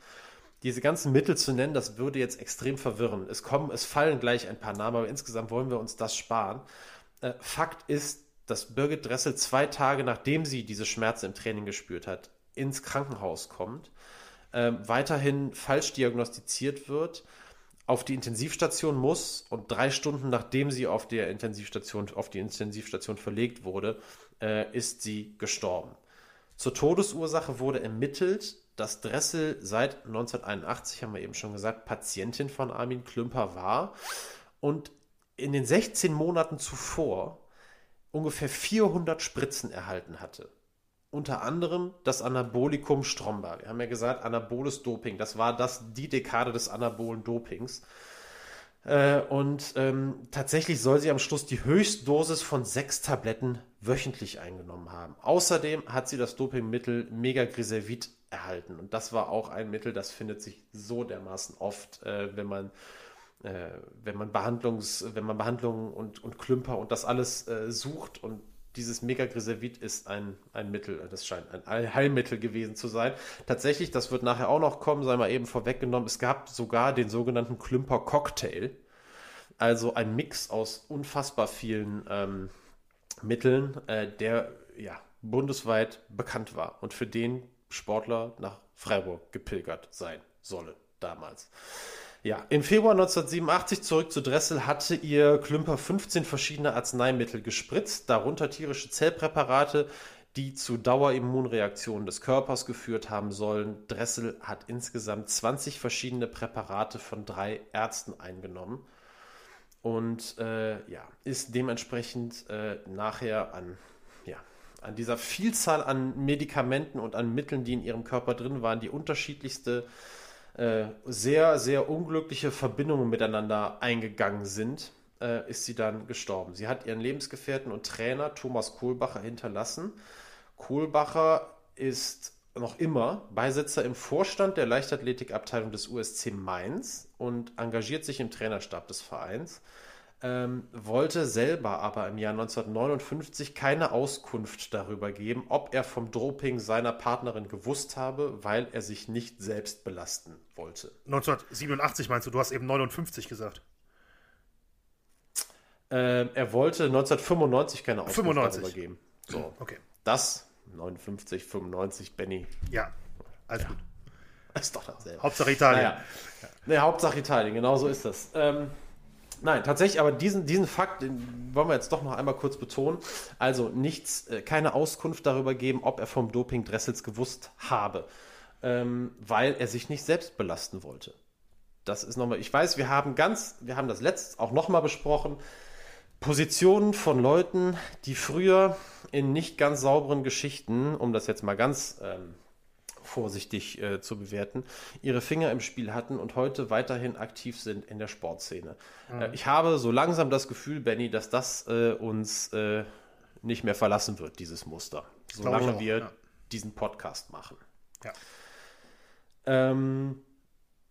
diese ganzen Mittel zu nennen, das würde jetzt extrem verwirren. Es kommen, es fallen gleich ein paar Namen, aber insgesamt wollen wir uns das sparen. Äh, Fakt ist, dass Birgit Dressel zwei Tage nachdem sie diese Schmerzen im Training gespürt hat, ins Krankenhaus kommt, äh, weiterhin falsch diagnostiziert wird, auf die Intensivstation muss und drei Stunden nachdem sie auf der Intensivstation, auf die Intensivstation verlegt wurde, äh, ist sie gestorben. Zur Todesursache wurde ermittelt, dass Dressel seit 1981, haben wir eben schon gesagt, Patientin von Armin Klümper war und in den 16 Monaten zuvor ungefähr 400 Spritzen erhalten hatte. Unter anderem das Anabolikum Stromba. Wir haben ja gesagt, anaboles Doping. Das war das, die Dekade des anabolen Dopings. Äh, und ähm, tatsächlich soll sie am Schluss die Höchstdosis von sechs Tabletten wöchentlich eingenommen haben. Außerdem hat sie das Dopingmittel Megagriservit erhalten. Und das war auch ein Mittel, das findet sich so dermaßen oft, äh, wenn man äh, wenn man Behandlungs, wenn man Behandlungen und, und Klümper und das alles äh, sucht und dieses Megagrisevit ist ein, ein Mittel, das scheint ein Heilmittel gewesen zu sein. Tatsächlich, das wird nachher auch noch kommen, sei mal eben vorweggenommen, es gab sogar den sogenannten Klümper-Cocktail. Also ein Mix aus unfassbar vielen ähm, Mitteln, äh, der ja bundesweit bekannt war und für den Sportler nach Freiburg gepilgert sein solle damals. Ja, im Februar 1987 zurück zu Dressel hatte ihr Klümper 15 verschiedene Arzneimittel gespritzt, darunter tierische Zellpräparate, die zu Dauerimmunreaktionen des Körpers geführt haben sollen. Dressel hat insgesamt 20 verschiedene Präparate von drei Ärzten eingenommen und äh, ja, ist dementsprechend äh, nachher an, an dieser Vielzahl an Medikamenten und an Mitteln, die in ihrem Körper drin waren, die unterschiedlichste äh, sehr, sehr unglückliche Verbindungen miteinander eingegangen sind, äh, ist sie dann gestorben. Sie hat ihren Lebensgefährten und Trainer Thomas Kohlbacher hinterlassen. Kohlbacher ist noch immer Beisitzer im Vorstand der Leichtathletikabteilung des USC Mainz und engagiert sich im Trainerstab des Vereins, ähm, wollte selber aber im Jahr 1959 keine Auskunft darüber geben, ob er vom Doping seiner Partnerin gewusst habe, weil er sich nicht selbst belasten wollte. 1987 meinst du, du hast eben 59 gesagt. Ähm, er wollte 1995 keine Auskunft 95. darüber geben. So, Okay. das 59, 95, Benny. Ja, alles gut. Ist doch dasselbe. Hauptsache Italien. Naja. Nee, Hauptsache Italien, genau so ist das. Ähm, nein, tatsächlich, aber diesen, diesen Fakt den wollen wir jetzt doch noch einmal kurz betonen. Also nichts, äh, keine Auskunft darüber geben, ob er vom Doping Dressels gewusst habe, ähm, weil er sich nicht selbst belasten wollte. Das ist nochmal, ich weiß, wir haben ganz, wir haben das letzt auch nochmal besprochen. Positionen von Leuten, die früher in nicht ganz sauberen Geschichten, um das jetzt mal ganz ähm, vorsichtig äh, zu bewerten, ihre Finger im Spiel hatten und heute weiterhin aktiv sind in der Sportszene. Äh, ich habe so langsam das Gefühl, Benny, dass das äh, uns äh, nicht mehr verlassen wird, dieses Muster, solange auch, wir ja. diesen Podcast machen. Ja. Ähm,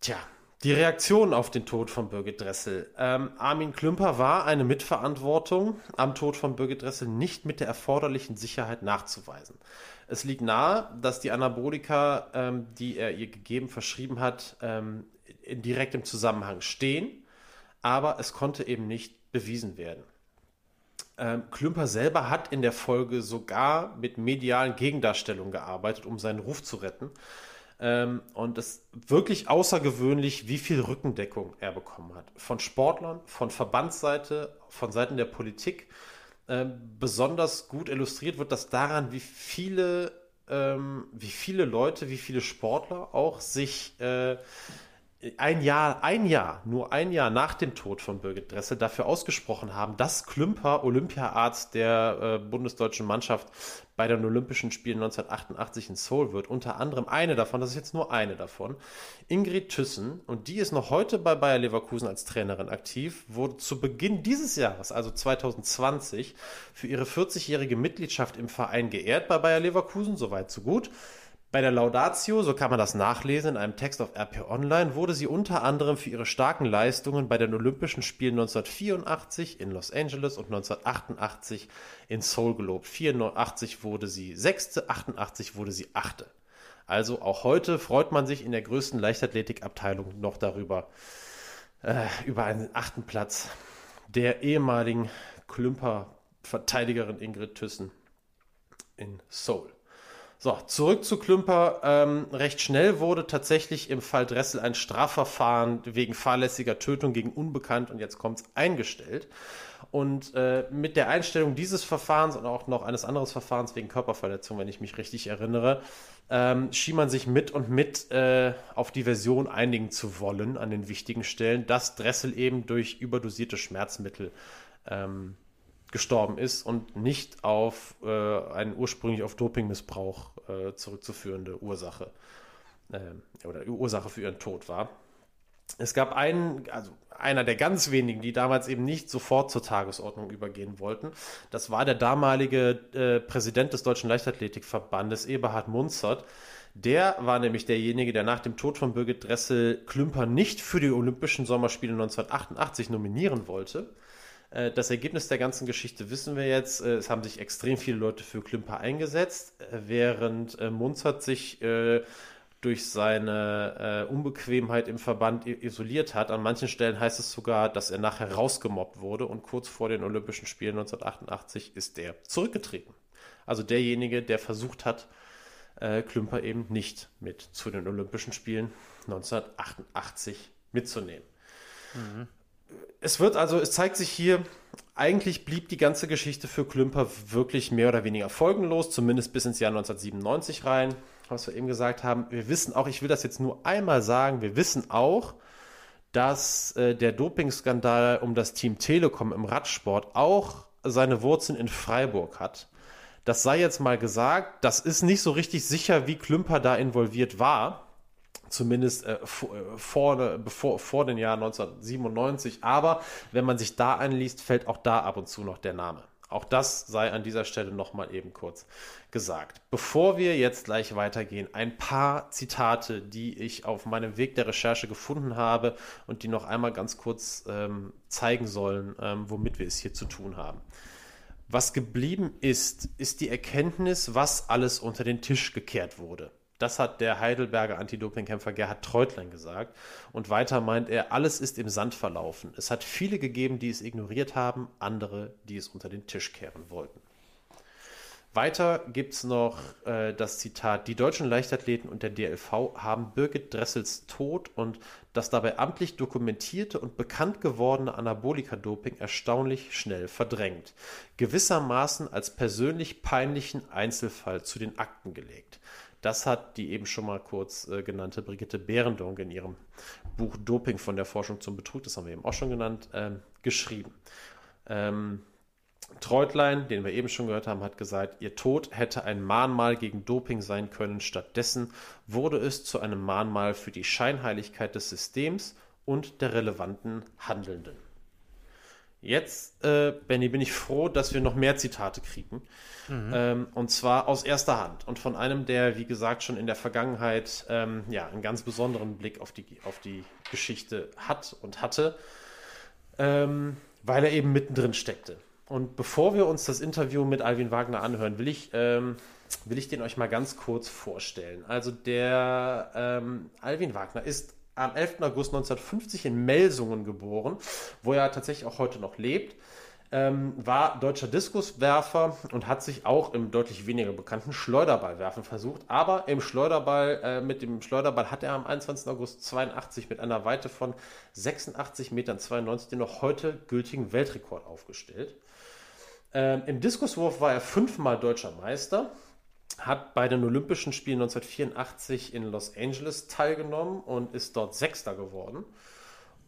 tja, die Reaktion auf den Tod von Birgit Dressel. Ähm, Armin Klümper war eine Mitverantwortung am Tod von Birgit Dressel nicht mit der erforderlichen Sicherheit nachzuweisen. Es liegt nahe, dass die Anabolika, ähm, die er ihr gegeben, verschrieben hat, ähm, in direktem Zusammenhang stehen, aber es konnte eben nicht bewiesen werden. Ähm, Klümper selber hat in der Folge sogar mit medialen Gegendarstellungen gearbeitet, um seinen Ruf zu retten. Ähm, und es ist wirklich außergewöhnlich, wie viel Rückendeckung er bekommen hat. Von Sportlern, von Verbandsseite, von Seiten der Politik. Ähm, besonders gut illustriert wird das daran, wie viele, ähm, wie viele Leute, wie viele Sportler auch sich äh, ein Jahr, ein Jahr, nur ein Jahr nach dem Tod von Birgit Dressel dafür ausgesprochen haben, dass Klümper Olympiaarzt der äh, bundesdeutschen Mannschaft bei den Olympischen Spielen 1988 in Seoul wird. Unter anderem eine davon, das ist jetzt nur eine davon, Ingrid Thyssen, und die ist noch heute bei Bayer Leverkusen als Trainerin aktiv, wurde zu Beginn dieses Jahres, also 2020, für ihre 40-jährige Mitgliedschaft im Verein geehrt bei Bayer Leverkusen, soweit so gut. Bei der Laudatio, so kann man das nachlesen in einem Text auf RP Online, wurde sie unter anderem für ihre starken Leistungen bei den Olympischen Spielen 1984 in Los Angeles und 1988 in Seoul gelobt. 84 wurde sie sechste, 88 wurde sie achte. Also auch heute freut man sich in der größten Leichtathletikabteilung noch darüber, äh, über einen achten Platz der ehemaligen Klümper-Verteidigerin Ingrid Thyssen in Seoul. So, zurück zu Klümper. Ähm, recht schnell wurde tatsächlich im Fall Dressel ein Strafverfahren wegen fahrlässiger Tötung gegen Unbekannt und jetzt kommt's eingestellt. Und äh, mit der Einstellung dieses Verfahrens und auch noch eines anderen Verfahrens wegen Körperverletzung, wenn ich mich richtig erinnere, ähm, schien man sich mit und mit äh, auf die Version einigen zu wollen an den wichtigen Stellen, dass Dressel eben durch überdosierte Schmerzmittel ähm, gestorben ist und nicht auf äh, einen ursprünglich auf Dopingmissbrauch äh, zurückzuführende Ursache äh, oder Ursache für ihren Tod war. Es gab einen, also einer der ganz wenigen, die damals eben nicht sofort zur Tagesordnung übergehen wollten. Das war der damalige äh, Präsident des Deutschen Leichtathletikverbandes, Eberhard Munzert. Der war nämlich derjenige, der nach dem Tod von Birgit Dressel Klümper nicht für die Olympischen Sommerspiele 1988 nominieren wollte. Äh, Das Ergebnis der ganzen Geschichte wissen wir jetzt. Äh, Es haben sich extrem viele Leute für Klümper eingesetzt, äh, während äh, Munzert sich durch seine äh, Unbequemheit im Verband isoliert hat. An manchen Stellen heißt es sogar, dass er nachher rausgemobbt wurde und kurz vor den Olympischen Spielen 1988 ist er zurückgetreten. Also derjenige, der versucht hat, äh, Klümper eben nicht mit zu den Olympischen Spielen 1988 mitzunehmen. Mhm. Es wird also, es zeigt sich hier, eigentlich blieb die ganze Geschichte für Klümper wirklich mehr oder weniger folgenlos, zumindest bis ins Jahr 1997 rein, was wir eben gesagt haben. Wir wissen auch, ich will das jetzt nur einmal sagen, wir wissen auch, dass äh, der Dopingskandal um das Team Telekom im Radsport auch seine Wurzeln in Freiburg hat. Das sei jetzt mal gesagt, das ist nicht so richtig sicher, wie Klümper da involviert war. Zumindest äh, vor, äh, vor, bevor, vor dem Jahr 1997. Aber wenn man sich da einliest, fällt auch da ab und zu noch der Name. Auch das sei an dieser Stelle nochmal eben kurz gesagt. Bevor wir jetzt gleich weitergehen, ein paar Zitate, die ich auf meinem Weg der Recherche gefunden habe und die noch einmal ganz kurz ähm, zeigen sollen, ähm, womit wir es hier zu tun haben. Was geblieben ist, ist die Erkenntnis, was alles unter den Tisch gekehrt wurde. Das hat der Heidelberger Anti-Doping-Kämpfer Gerhard Treutlein gesagt. Und weiter meint er, alles ist im Sand verlaufen. Es hat viele gegeben, die es ignoriert haben, andere, die es unter den Tisch kehren wollten. Weiter gibt es noch äh, das Zitat, die deutschen Leichtathleten und der DLV haben Birgit Dressels Tod und das dabei amtlich dokumentierte und bekannt gewordene Anabolika-Doping erstaunlich schnell verdrängt, gewissermaßen als persönlich peinlichen Einzelfall zu den Akten gelegt. Das hat die eben schon mal kurz äh, genannte Brigitte Behrendonk in ihrem Buch Doping von der Forschung zum Betrug, das haben wir eben auch schon genannt, ähm, geschrieben. Ähm, Treutlein, den wir eben schon gehört haben, hat gesagt, ihr Tod hätte ein Mahnmal gegen Doping sein können. Stattdessen wurde es zu einem Mahnmal für die Scheinheiligkeit des Systems und der relevanten Handelnden. Jetzt, äh, Benny, bin ich froh, dass wir noch mehr Zitate kriegen. Mhm. Ähm, und zwar aus erster Hand und von einem, der, wie gesagt, schon in der Vergangenheit ähm, ja, einen ganz besonderen Blick auf die, auf die Geschichte hat und hatte, ähm, weil er eben mittendrin steckte. Und bevor wir uns das Interview mit Alvin Wagner anhören, will ich, ähm, will ich den euch mal ganz kurz vorstellen. Also der ähm, Alvin Wagner ist am 11. August 1950 in Melsungen geboren, wo er tatsächlich auch heute noch lebt. Ähm, war deutscher Diskuswerfer und hat sich auch im deutlich weniger bekannten Schleuderballwerfen versucht. Aber im Schleuderball, äh, mit dem Schleuderball hat er am 21. August 82 mit einer Weite von 86,92 Metern den noch heute gültigen Weltrekord aufgestellt. Ähm, Im Diskuswurf war er fünfmal deutscher Meister hat bei den Olympischen Spielen 1984 in Los Angeles teilgenommen und ist dort Sechster geworden.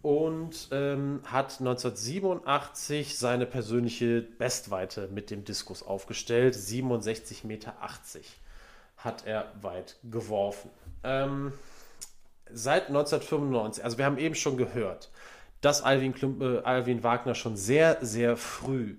Und ähm, hat 1987 seine persönliche Bestweite mit dem Diskus aufgestellt. 67,80 Meter hat er weit geworfen. Ähm, seit 1995, also wir haben eben schon gehört, dass Alvin, Klump, äh, Alvin Wagner schon sehr, sehr früh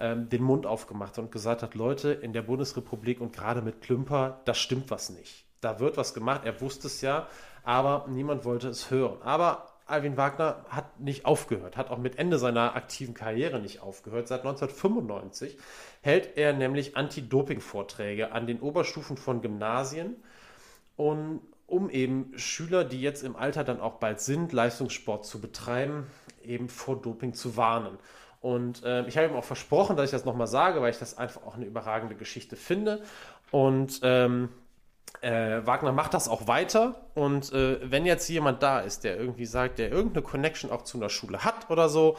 den Mund aufgemacht und gesagt hat, Leute, in der Bundesrepublik und gerade mit Klümper, da stimmt was nicht. Da wird was gemacht, er wusste es ja, aber niemand wollte es hören. Aber Alvin Wagner hat nicht aufgehört, hat auch mit Ende seiner aktiven Karriere nicht aufgehört. Seit 1995 hält er nämlich Anti-Doping-Vorträge an den Oberstufen von Gymnasien und um eben Schüler, die jetzt im Alter dann auch bald sind, Leistungssport zu betreiben, eben vor Doping zu warnen. Und äh, ich habe ihm auch versprochen, dass ich das nochmal sage, weil ich das einfach auch eine überragende Geschichte finde. Und ähm, äh, Wagner macht das auch weiter. Und äh, wenn jetzt jemand da ist, der irgendwie sagt, der irgendeine Connection auch zu einer Schule hat oder so,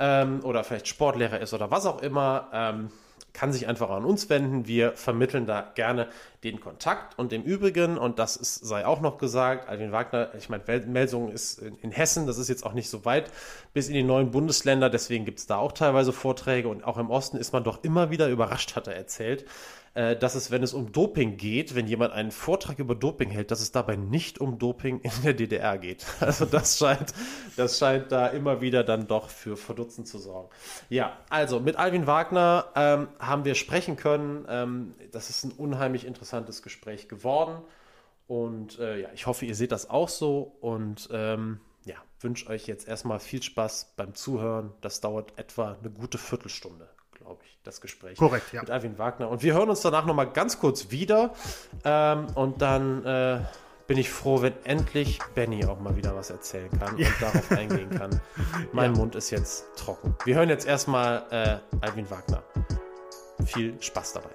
ähm, oder vielleicht Sportlehrer ist oder was auch immer, ähm, kann sich einfach an uns wenden. Wir vermitteln da gerne den Kontakt. Und im Übrigen, und das ist, sei auch noch gesagt, Alvin Wagner, ich meine, Melsungen ist in, in, Hessen, das ist jetzt auch nicht so weit bis in die neuen Bundesländer, deswegen gibt es da auch teilweise Vorträge und auch im Osten ist man doch immer wieder überrascht, hat er erzählt, äh, dass es, wenn es um Doping geht, wenn jemand einen Vortrag über Doping hält, dass es dabei nicht um Doping in der DDR geht. Also das scheint, das scheint da immer wieder dann doch für Verdutzen zu sorgen. Ja, also mit Alvin Wagner ähm, haben wir sprechen können. Ähm, das ist ein unheimlich interessantes Gespräch geworden. Und äh, ja, ich hoffe, ihr seht das auch so. Und ähm, ja, wünsche euch jetzt erstmal viel Spaß beim Zuhören. Das dauert etwa eine gute Viertelstunde glaube ich, das Gespräch Korrekt, ja. mit Alvin Wagner. Und wir hören uns danach nochmal ganz kurz wieder. Ähm, und dann äh, bin ich froh, wenn endlich Benny auch mal wieder was erzählen kann ja. und darauf eingehen kann. Mein ja. Mund ist jetzt trocken. Wir hören jetzt erstmal äh, Alvin Wagner. Viel Spaß dabei.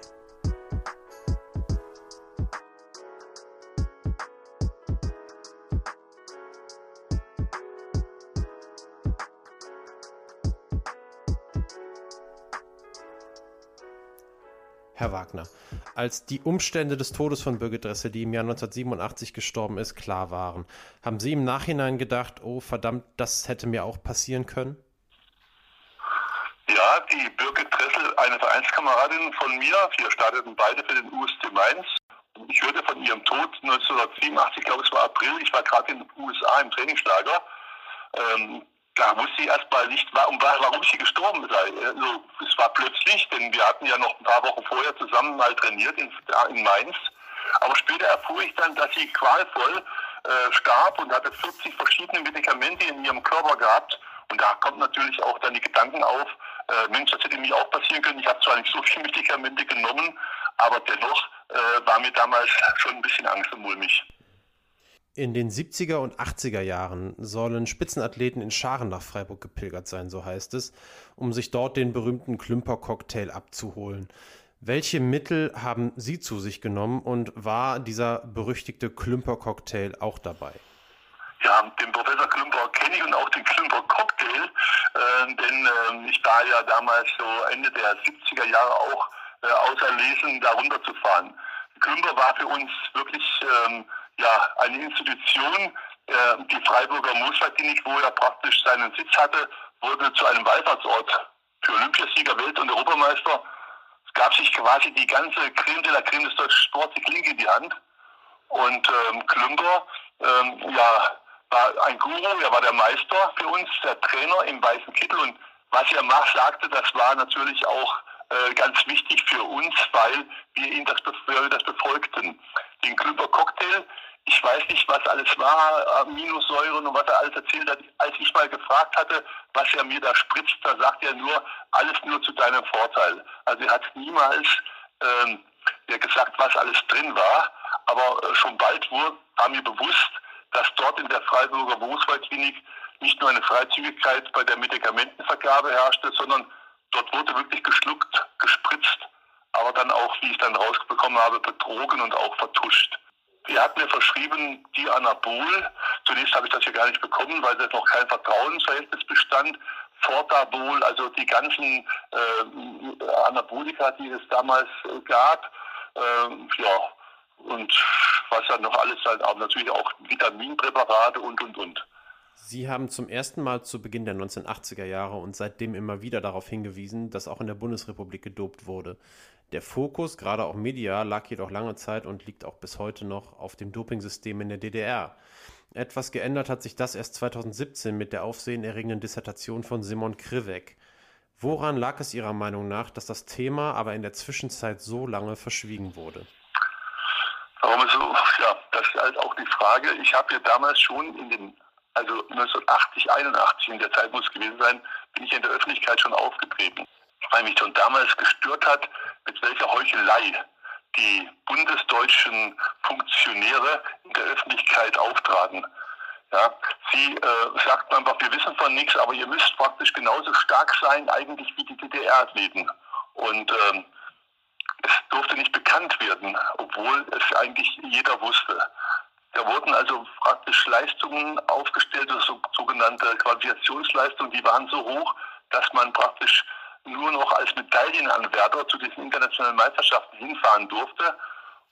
Herr Wagner, als die Umstände des Todes von Birgit Dressel, die im Jahr 1987 gestorben ist, klar waren, haben Sie im Nachhinein gedacht, oh verdammt, das hätte mir auch passieren können? Ja, die Birgit Dressel, eine Vereinskameradin von mir, wir starteten beide für den USC Mainz. Ich hörte von ihrem Tod 1987, ich glaube es war April, ich war gerade in den USA im Trainingslager. Ähm, da wusste ich erstmal nicht, warum, warum sie gestorben sei. Also, es war plötzlich, denn wir hatten ja noch ein paar Wochen vorher zusammen mal trainiert in, in Mainz. Aber später erfuhr ich dann, dass sie qualvoll äh, starb und hatte 40 verschiedene Medikamente in ihrem Körper gehabt. Und da kommt natürlich auch dann die Gedanken auf, äh, Mensch, das hätte mir auch passieren können. Ich habe zwar nicht so viele Medikamente genommen, aber dennoch äh, war mir damals schon ein bisschen Angst und mulmig. In den 70er und 80er Jahren sollen Spitzenathleten in Scharen nach Freiburg gepilgert sein, so heißt es, um sich dort den berühmten Klümper-Cocktail abzuholen. Welche Mittel haben Sie zu sich genommen und war dieser berüchtigte Klümper-Cocktail auch dabei? Ja, den Professor Klümper kenne ich und auch den Klümper-Cocktail, äh, denn äh, ich war ja damals so Ende der 70er Jahre auch äh, auserlesen, da runterzufahren. Klümper war für uns wirklich ähm, ja, eine Institution, äh, die Freiburger Moosfallklinik, wo er praktisch seinen Sitz hatte, wurde zu einem Wallfahrtsort für Olympiasieger, Welt- und Europameister. Es gab sich quasi die ganze Creme de la Creme des deutschen Sports die Klinke in die Hand. Und ähm, Klümper, ähm, ja, war ein Guru, er war der Meister für uns, der Trainer im weißen Kittel. Und was er mal sagte, das war natürlich auch äh, ganz wichtig für uns, weil wir ihn das, wir das befolgten. Den Klümper Cocktail, ich weiß nicht, was alles war, Aminosäuren und was er alles erzählt hat. Als ich mal gefragt hatte, was er mir da spritzt, da sagt er nur, alles nur zu deinem Vorteil. Also er hat niemals ähm, gesagt, was alles drin war, aber äh, schon bald wurde, war mir bewusst, dass dort in der Freiburger Berufswaldklinik nicht nur eine Freizügigkeit bei der Medikamentenvergabe herrschte, sondern dort wurde wirklich geschluckt, gespritzt, aber dann auch, wie ich dann rausbekommen habe, betrogen und auch vertuscht. Er hat mir verschrieben, die Anabol. Zunächst habe ich das ja gar nicht bekommen, weil es noch kein Vertrauensverhältnis bestand. Fortabol, also die ganzen äh, Anabolika, die es damals gab. Äh, ja, und was dann noch alles halt, aber natürlich auch Vitaminpräparate und, und, und. Sie haben zum ersten Mal zu Beginn der 1980er Jahre und seitdem immer wieder darauf hingewiesen, dass auch in der Bundesrepublik gedopt wurde. Der Fokus, gerade auch medial, lag jedoch lange Zeit und liegt auch bis heute noch auf dem Dopingsystem in der DDR. Etwas geändert hat sich das erst 2017 mit der aufsehenerregenden Dissertation von Simon Krivek. Woran lag es Ihrer Meinung nach, dass das Thema aber in der Zwischenzeit so lange verschwiegen wurde? Warum so? Ja, das ist halt auch die Frage. Ich habe ja damals schon in den also 1980, 81 in der Zeit muss es gewesen sein, bin ich in der Öffentlichkeit schon aufgetreten, weil mich schon damals gestört hat, mit welcher Heuchelei die bundesdeutschen Funktionäre in der Öffentlichkeit auftraten. Ja, sie äh, sagten einfach, wir wissen von nichts, aber ihr müsst praktisch genauso stark sein, eigentlich wie die DDR-Athleten. Und ähm, es durfte nicht bekannt werden, obwohl es eigentlich jeder wusste. Da wurden also praktisch Leistungen aufgestellt, also sogenannte Qualifikationsleistungen, die waren so hoch, dass man praktisch nur noch als Medaillenanwärter zu diesen internationalen Meisterschaften hinfahren durfte.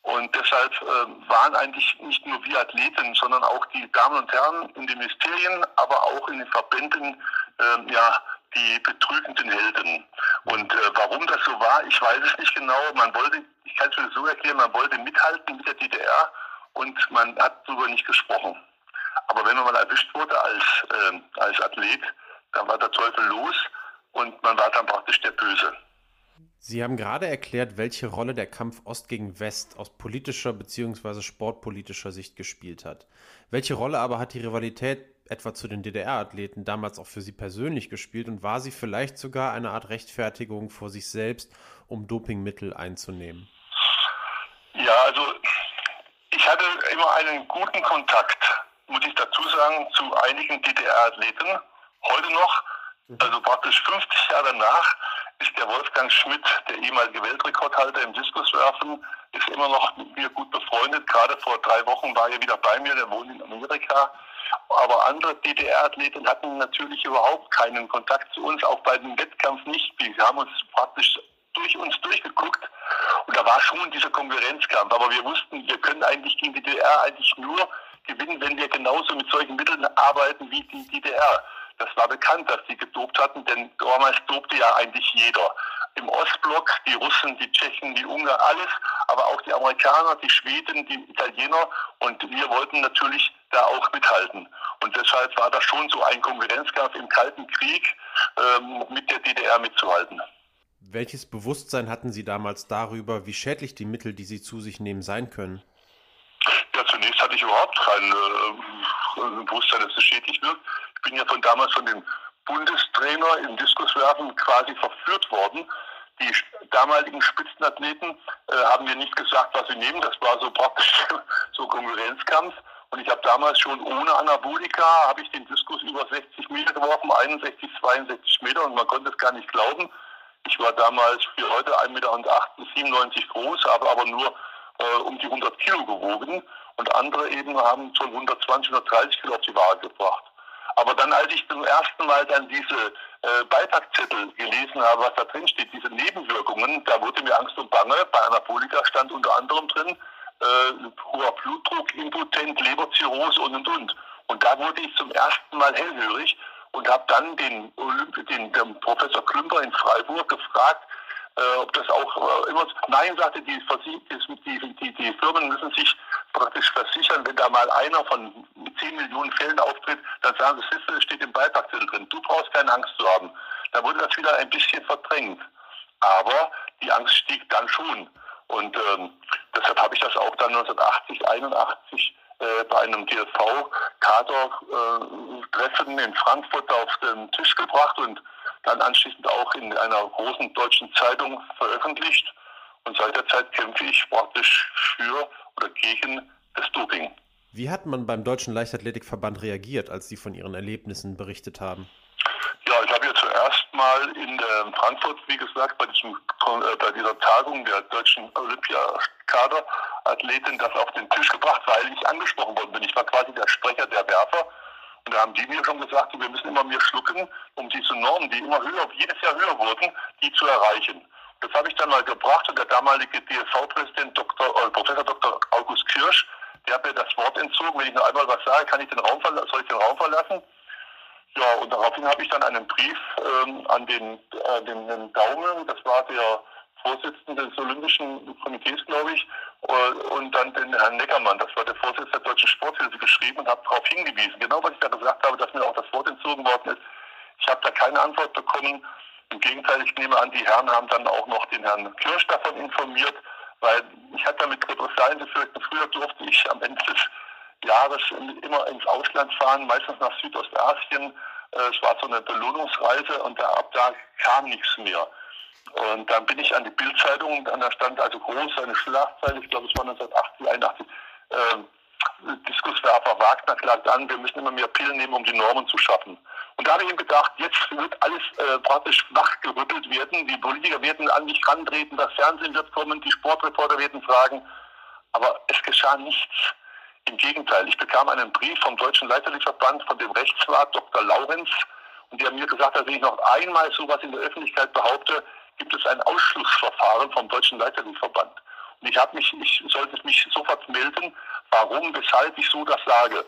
Und deshalb äh, waren eigentlich nicht nur wir Athleten, sondern auch die Damen und Herren in den Ministerien, aber auch in den Verbänden, äh, ja, die betrügenden Helden. Und äh, warum das so war, ich weiß es nicht genau. Man wollte, ich kann es mir so erklären, man wollte mithalten mit der DDR und man hat darüber nicht gesprochen. Aber wenn man mal erwischt wurde als, äh, als Athlet, dann war der Teufel los und man war dann praktisch der Böse. Sie haben gerade erklärt, welche Rolle der Kampf Ost gegen West aus politischer bzw. sportpolitischer Sicht gespielt hat. Welche Rolle aber hat die Rivalität etwa zu den DDR-Athleten damals auch für Sie persönlich gespielt und war sie vielleicht sogar eine Art Rechtfertigung vor sich selbst, um Dopingmittel einzunehmen? Ja, also ich hatte immer einen guten Kontakt, muss ich dazu sagen, zu einigen DDR-Athleten. Heute noch. Also praktisch 50 Jahre danach, ist der Wolfgang Schmidt, der ehemalige Weltrekordhalter im Diskuswerfen, ist immer noch mit mir gut befreundet. Gerade vor drei Wochen war er wieder bei mir, der wohnt in Amerika. Aber andere DDR-Athleten hatten natürlich überhaupt keinen Kontakt zu uns, auch bei dem Wettkampf nicht. Wir haben uns praktisch durch uns durchgeguckt und da war schon dieser Konkurrenzkampf. Aber wir wussten, wir können eigentlich gegen die DDR eigentlich nur gewinnen, wenn wir genauso mit solchen Mitteln arbeiten wie die DDR. Das war bekannt, dass die gedopt hatten, denn damals dobte ja eigentlich jeder. Im Ostblock, die Russen, die Tschechen, die Ungarn, alles, aber auch die Amerikaner, die Schweden, die Italiener und wir wollten natürlich da auch mithalten. Und deshalb war das schon so ein Konkurrenzkampf im Kalten Krieg ähm, mit der DDR mitzuhalten. Welches Bewusstsein hatten Sie damals darüber, wie schädlich die Mittel, die Sie zu sich nehmen, sein können? Ja, zunächst hatte ich überhaupt kein äh, Bewusstsein, dass es schädlich wirkt. Bin ja von damals von dem Bundestrainer im Diskuswerfen quasi verführt worden. Die damaligen Spitzenathleten äh, haben mir nicht gesagt, was sie nehmen. Das war so praktisch so Konkurrenzkampf. Und ich habe damals schon ohne Anabolika, habe ich den Diskus über 60 Meter geworfen, 61, 62 Meter und man konnte es gar nicht glauben. Ich war damals für heute 1,97 Meter groß, habe aber nur äh, um die 100 Kilo gewogen und andere eben haben schon 120, 130 Kilo auf die Waage gebracht. Aber dann, als ich zum ersten Mal dann diese äh, Beipackzettel gelesen habe, was da drin steht, diese Nebenwirkungen, da wurde mir Angst und Bange. Bei Anabolika stand unter anderem drin, äh, hoher Blutdruck, impotent, Leberzirrhose und und und. Und da wurde ich zum ersten Mal hellhörig und habe dann den, Olymp den, den Professor Klümper in Freiburg gefragt, äh, ob das auch äh, immer. Nein, sagte die, die, die, die Firmen müssen sich praktisch versichern, wenn da mal einer von 10 Millionen Fällen auftritt, dann sagen sie, es steht im Beipackzettel drin. Du brauchst keine Angst zu haben. Da wurde das wieder ein bisschen verdrängt. Aber die Angst stieg dann schon. Und ähm, deshalb habe ich das auch dann 1980, 81 äh, bei einem DSV-Kader-Treffen äh, in Frankfurt auf den Tisch gebracht und dann anschließend auch in einer großen deutschen Zeitung veröffentlicht. Und seit der Zeit kämpfe ich praktisch für oder gegen das Doping. Wie hat man beim Deutschen Leichtathletikverband reagiert, als Sie von Ihren Erlebnissen berichtet haben? Ja, ich habe ja zuerst mal in äh, Frankfurt, wie gesagt, bei, diesem, äh, bei dieser Tagung der deutschen Olympiakaderathletin das auf den Tisch gebracht, weil ich angesprochen worden bin. Ich war quasi der Sprecher der Werfer. Und da haben die mir schon gesagt, wir müssen immer mehr schlucken, um diese Normen, die immer höher, jedes Jahr höher wurden, die zu erreichen. Das habe ich dann mal gebracht und der damalige DSV-Präsident Dr., äh, Professor Dr. August Kirsch, der hat mir das Wort entzogen. Wenn ich noch einmal was sage, kann ich den Raum soll ich den Raum verlassen? Ja, und daraufhin habe ich dann einen Brief ähm, an den, äh, den, den Daumen, das war der Vorsitzende des Olympischen Komitees, glaube ich, äh, und dann den Herrn Neckermann, das war der Vorsitzende der Deutschen Sporthilfe, geschrieben und habe darauf hingewiesen, genau was ich da gesagt habe, dass mir auch das Wort entzogen worden ist. Ich habe da keine Antwort bekommen. Im Gegenteil, ich nehme an, die Herren haben dann auch noch den Herrn Kirsch davon informiert, weil ich hatte damit Repressalien befürchtet. Früher durfte ich am Ende des Jahres immer ins Ausland fahren, meistens nach Südostasien. Äh, es war so eine Belohnungsreise und da, ab da kam nichts mehr. Und dann bin ich an die Bildzeitung da stand also groß eine Schlagzeile, ich glaube es war 1980, 81, äh, Diskuswerfer Wagner klagt an, wir müssen immer mehr Pillen nehmen, um die Normen zu schaffen. Und da habe ich ihm gedacht, jetzt wird alles äh, praktisch wachgerüttelt werden, die Politiker werden an mich rantreten, das Fernsehen wird kommen, die Sportreporter werden fragen, aber es geschah nichts. Im Gegenteil, ich bekam einen Brief vom Deutschen Leiterverband von dem Rechtsrat Dr. Laurenz und der mir gesagt hat, wenn ich noch einmal sowas in der Öffentlichkeit behaupte, gibt es ein Ausschlussverfahren vom Deutschen Leiterverband. Und ich mich, ich sollte mich sofort melden, warum, weshalb ich so das sage.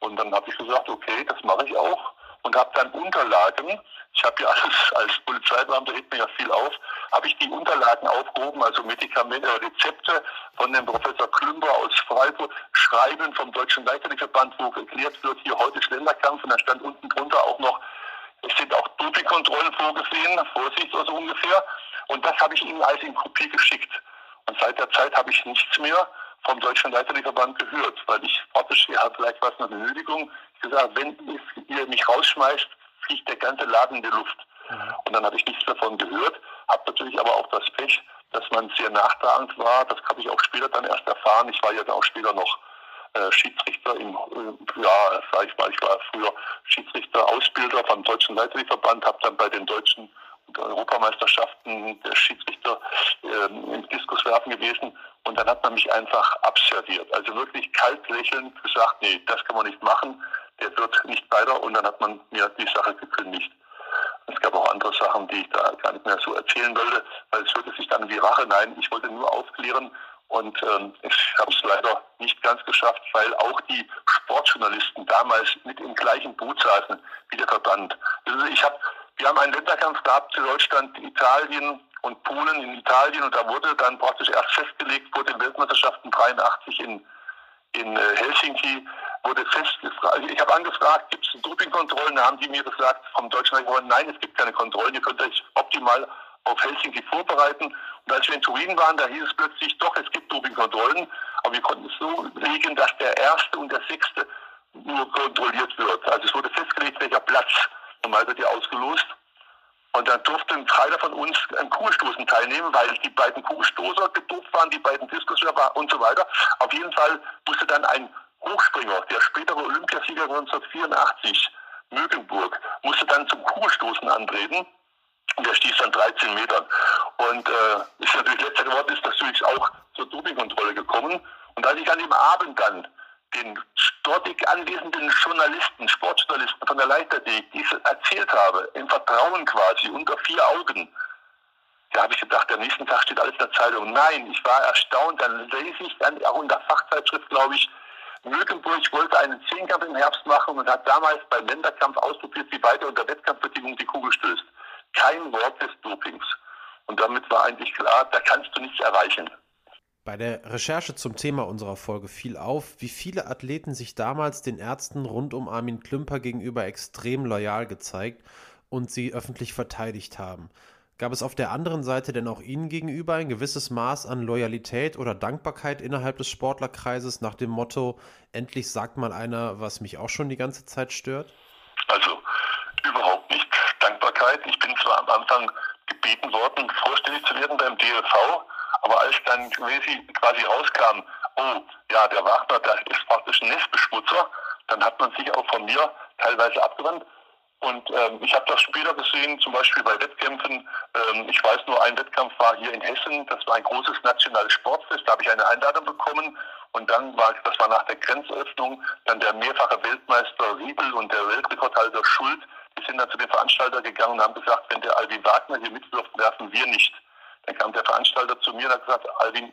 Und dann habe ich gesagt, okay, das mache ich auch und habe dann Unterlagen, ich habe ja alles als Polizeibeamter, hebt mir ja viel auf, habe ich die Unterlagen aufgehoben, also Medikamente, äh, Rezepte von dem Professor Klümper aus Freiburg, Schreiben vom Deutschen Leichtathletikverband, wo erklärt wird, hier heute ist Länderkampf und dann stand unten drunter auch noch, es sind auch Dopingkontrollen vorgesehen, Vorsicht oder so ungefähr. Und das habe ich Ihnen als in Kopie geschickt. Und seit der Zeit habe ich nichts mehr vom Deutschen Leichtathletikverband gehört, weil ich praktisch, ja, vielleicht war es eine Benötigung, gesagt, wenn ihr mich rausschmeißt, fliegt der ganze Laden in die Luft. Mhm. Und dann habe ich nichts davon gehört, habe natürlich aber auch das Pech, dass man sehr nachtragend war. Das habe ich auch später dann erst erfahren. Ich war ja dann auch später noch äh, Schiedsrichter im, äh, ja, sag ich mal, ich war früher Schiedsrichter, Ausbilder vom Deutschen Leichtathletikverband, habe dann bei den deutschen Europameisterschaften der Schiedsrichter äh, im Diskuswerfen gewesen und dann hat man mich einfach abserviert. Also wirklich kalt lächelnd gesagt, nee, das kann man nicht machen, der wird nicht weiter und dann hat man mir die Sache gekündigt. Es gab auch andere Sachen, die ich da gar nicht mehr so erzählen wollte, weil es hörte sich dann wie Rache. Nein, ich wollte nur aufklären und ähm, ich habe es leider nicht ganz geschafft, weil auch die Sportjournalisten damals mit im gleichen Boot saßen wie der Verband. Also ich hab, wir haben einen Länderkampf gehabt zu Deutschland, Italien und Polen in Italien und da wurde dann praktisch erst festgelegt vor den Weltmeisterschaften 83 in, in äh, Helsinki, wurde festgefragt, also ich habe angefragt, gibt es Dopingkontrollen? Da haben die mir gesagt vom deutschen Regierung, nein, es gibt keine Kontrollen, ihr könnt euch optimal auf Helsinki vorbereiten. Und als wir in Turin waren, da hieß es plötzlich, doch, es gibt Dopingkontrollen, aber wir konnten es so regeln, dass der erste und der sechste nur kontrolliert wird. Also es wurde festgelegt, welcher Platz. Normal wird ja ausgelost. Und dann durften drei von uns an Kugelstoßen teilnehmen, weil die beiden Kugelstoßer gedopt waren, die beiden Diskusschöpfer und so weiter. Auf jeden Fall musste dann ein Hochspringer, der spätere Olympiasieger 1984, Mögenburg, musste dann zum Kugelstoßen antreten. Und der stieß dann 13 Metern. Und äh, ist natürlich letzter geworden, ist natürlich auch zur Dopingkontrolle gekommen. Und als ich an dem Abend dann den dortig anwesenden Journalisten, Sportjournalisten von der Leichtathletik dies erzählt habe, im Vertrauen quasi, unter vier Augen, da habe ich gedacht, der nächsten Tag steht alles in der Zeitung. Nein, ich war erstaunt. Dann lese ich dann auch in der Fachzeitschrift, glaube ich, Mögenburg wollte einen Zehnkampf im Herbst machen und hat damals beim Länderkampf ausprobiert, wie weiter unter Wettkampfbedingungen die Kugel stößt. Kein Wort des Dopings. Und damit war eigentlich klar, da kannst du nichts erreichen. Bei der Recherche zum Thema unserer Folge fiel auf, wie viele Athleten sich damals den Ärzten rund um Armin Klümper gegenüber extrem loyal gezeigt und sie öffentlich verteidigt haben. Gab es auf der anderen Seite denn auch Ihnen gegenüber ein gewisses Maß an Loyalität oder Dankbarkeit innerhalb des Sportlerkreises nach dem Motto, endlich sagt mal einer, was mich auch schon die ganze Zeit stört? Also überhaupt nicht Dankbarkeit. Ich bin zwar am Anfang gebeten worden, vorstellig zu werden beim DLV, aber als dann quasi rauskam, oh, ja, der Wagner, das ist praktisch ein Nestbeschmutzer, dann hat man sich auch von mir teilweise abgewandt. Und ähm, ich habe das später gesehen, zum Beispiel bei Wettkämpfen. Ähm, ich weiß nur, ein Wettkampf war hier in Hessen. Das war ein großes nationales Sportfest. Da habe ich eine Einladung bekommen. Und dann war, das war nach der Grenzöffnung, dann der mehrfache Weltmeister Riebel und der Weltrekordhalter Schuld. Die sind dann zu dem Veranstalter gegangen und haben gesagt, wenn der Alvin Wagner hier mitwirft, werfen wir nicht. Dann kam der Veranstalter zu mir und hat gesagt, Alvin,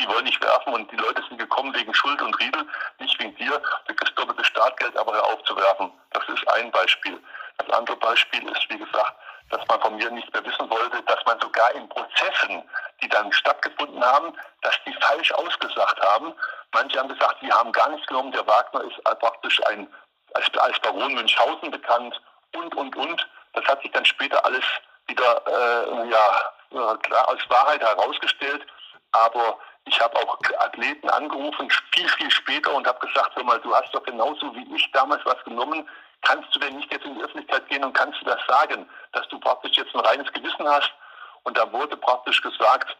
die wollen nicht werfen und die Leute sind gekommen wegen Schuld und Riedel, nicht wegen dir. Du kriegst doppeltes Startgeld, aber hör auf zu werfen. Das ist ein Beispiel. Das andere Beispiel ist, wie gesagt, dass man von mir nicht mehr wissen wollte, dass man sogar in Prozessen, die dann stattgefunden haben, dass die falsch ausgesagt haben. Manche haben gesagt, die haben gar nichts genommen. Der Wagner ist praktisch ein, als, als Baron Münchhausen bekannt und, und, und. Das hat sich dann später alles wieder äh, ja, klar als Wahrheit herausgestellt. Aber ich habe auch Athleten angerufen, viel, viel später und habe gesagt, hör mal, du hast doch genauso wie ich damals was genommen. Kannst du denn nicht jetzt in die Öffentlichkeit gehen und kannst du das sagen, dass du praktisch jetzt ein reines Gewissen hast? Und da wurde praktisch gesagt,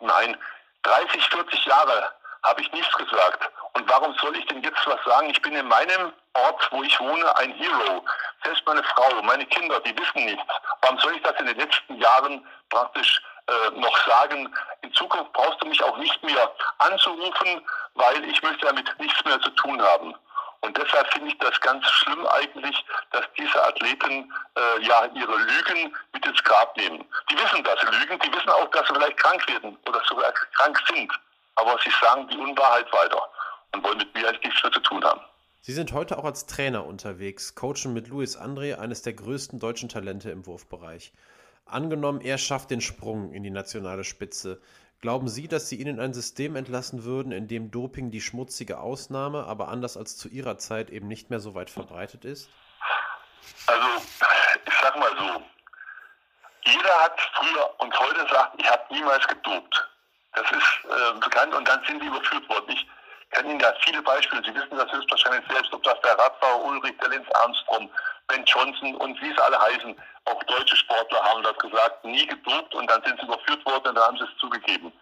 nein, 30, 40 Jahre habe ich nichts gesagt. Und warum soll ich denn jetzt was sagen? Ich bin in meinem Ort, wo ich wohne, ein Hero. Selbst meine Frau, meine Kinder, die wissen nichts. Warum soll ich das in den letzten Jahren praktisch äh, noch sagen? In Zukunft brauchst du mich auch nicht mehr anzurufen, weil ich möchte damit nichts mehr zu tun haben. Und deshalb finde ich das ganz schlimm eigentlich, dass diese Athleten äh, ja ihre Lügen mit ins Grab nehmen. Die wissen, dass sie lügen, die wissen auch, dass sie vielleicht krank werden oder sogar krank sind. Aber sie sagen die Unwahrheit weiter und wollen mit mir eigentlich nichts mehr zu tun haben. Sie sind heute auch als Trainer unterwegs, coachen mit Luis André, eines der größten deutschen Talente im Wurfbereich. Angenommen, er schafft den Sprung in die nationale Spitze. Glauben Sie, dass Sie ihn in ein System entlassen würden, in dem Doping die schmutzige Ausnahme, aber anders als zu Ihrer Zeit eben nicht mehr so weit verbreitet ist? Also, ich sag mal so, jeder hat früher und heute sagt, ich habe niemals gedopt. Das ist äh, bekannt und dann sind die überführt worden. Ich kenne Ihnen da viele Beispiele. Sie wissen das höchstwahrscheinlich selbst, ob das der Radfahrer Ulrich, der Lenz Armstrong, Ben Johnson und wie sie alle heißen. Auch deutsche Sportler haben das gesagt, nie gedopt und dann sind sie überführt worden und dann haben sie es zugegeben.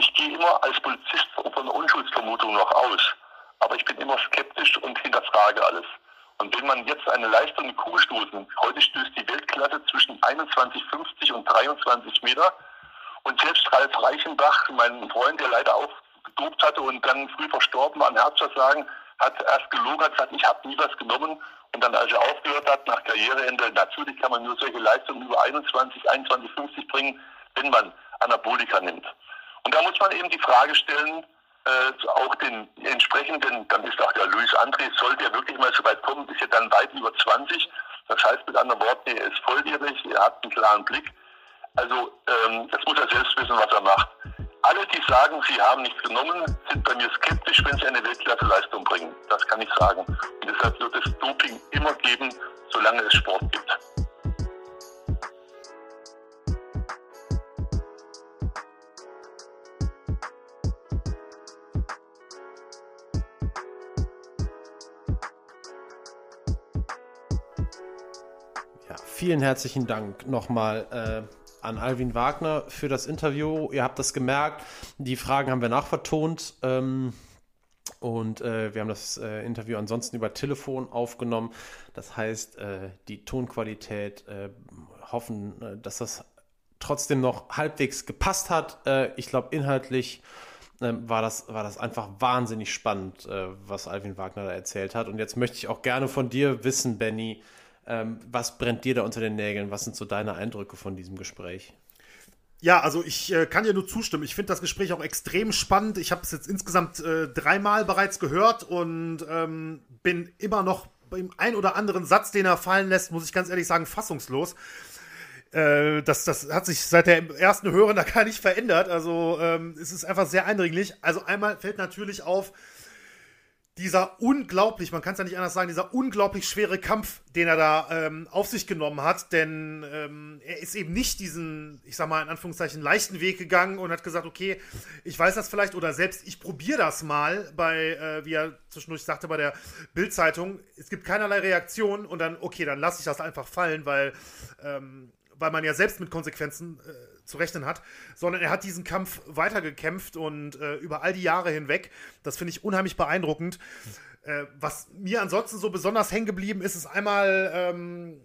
Ich gehe immer als Polizist von einer Unschuldsvermutung noch aus, aber ich bin immer skeptisch und hinterfrage alles. Und wenn man jetzt eine Leistung mit Kugelstoßen, heute stößt die Weltklasse zwischen 21,50 und 23 Meter, und selbst Ralf Reichenbach, mein Freund, der leider auch gedopt hatte und dann früh verstorben war an Herzversagen, hat erst gelogen, hat gesagt, ich habe nie was genommen. Und dann, als er aufgehört hat, nach Karriereende, natürlich kann man nur solche Leistungen über 21, 21, 50 bringen, wenn man Anabolika nimmt. Und da muss man eben die Frage stellen, äh, auch den entsprechenden, dann ist auch der Luis André, sollte er wirklich mal so weit kommen, ist ja dann weit über 20. Das heißt mit anderen Worten, er ist volljährig, er hat einen klaren Blick. Also ähm, das muss er selbst wissen, was er macht. Alle, die sagen, sie haben nichts genommen, sind bei mir skeptisch, wenn sie eine Weltklasseleistung bringen. Das kann ich sagen. Und deshalb wird es Doping immer geben, solange es Sport gibt. Ja, vielen herzlichen Dank nochmal äh, an Alvin Wagner für das Interview. Ihr habt das gemerkt, die Fragen haben wir nachvertont. Ähm, und äh, wir haben das äh, Interview ansonsten über Telefon aufgenommen. Das heißt, äh, die Tonqualität äh, hoffen, äh, dass das trotzdem noch halbwegs gepasst hat. Äh, ich glaube, inhaltlich ähm, war, das, war das einfach wahnsinnig spannend, was Alvin Wagner da erzählt hat. Und jetzt möchte ich auch gerne von dir wissen, Benny, ähm, was brennt dir da unter den Nägeln? Was sind so deine Eindrücke von diesem Gespräch? Ja, also ich äh, kann dir nur zustimmen. Ich finde das Gespräch auch extrem spannend. Ich habe es jetzt insgesamt äh, dreimal bereits gehört und ähm, bin immer noch beim ein oder anderen Satz, den er fallen lässt, muss ich ganz ehrlich sagen, fassungslos. Äh, das, das hat sich seit der ersten Hören da gar nicht verändert. Also ähm, es ist einfach sehr eindringlich. Also einmal fällt natürlich auf, dieser unglaublich, man kann es ja nicht anders sagen, dieser unglaublich schwere Kampf, den er da ähm, auf sich genommen hat, denn ähm, er ist eben nicht diesen, ich sag mal in Anführungszeichen, leichten Weg gegangen und hat gesagt, okay, ich weiß das vielleicht oder selbst ich probiere das mal bei, äh, wie er zwischendurch sagte bei der Bildzeitung, es gibt keinerlei Reaktion und dann, okay, dann lasse ich das einfach fallen, weil, ähm, weil man ja selbst mit Konsequenzen äh, zu rechnen hat, sondern er hat diesen Kampf weitergekämpft und äh, über all die Jahre hinweg. Das finde ich unheimlich beeindruckend. Äh, was mir ansonsten so besonders hängen geblieben ist, ist einmal ähm,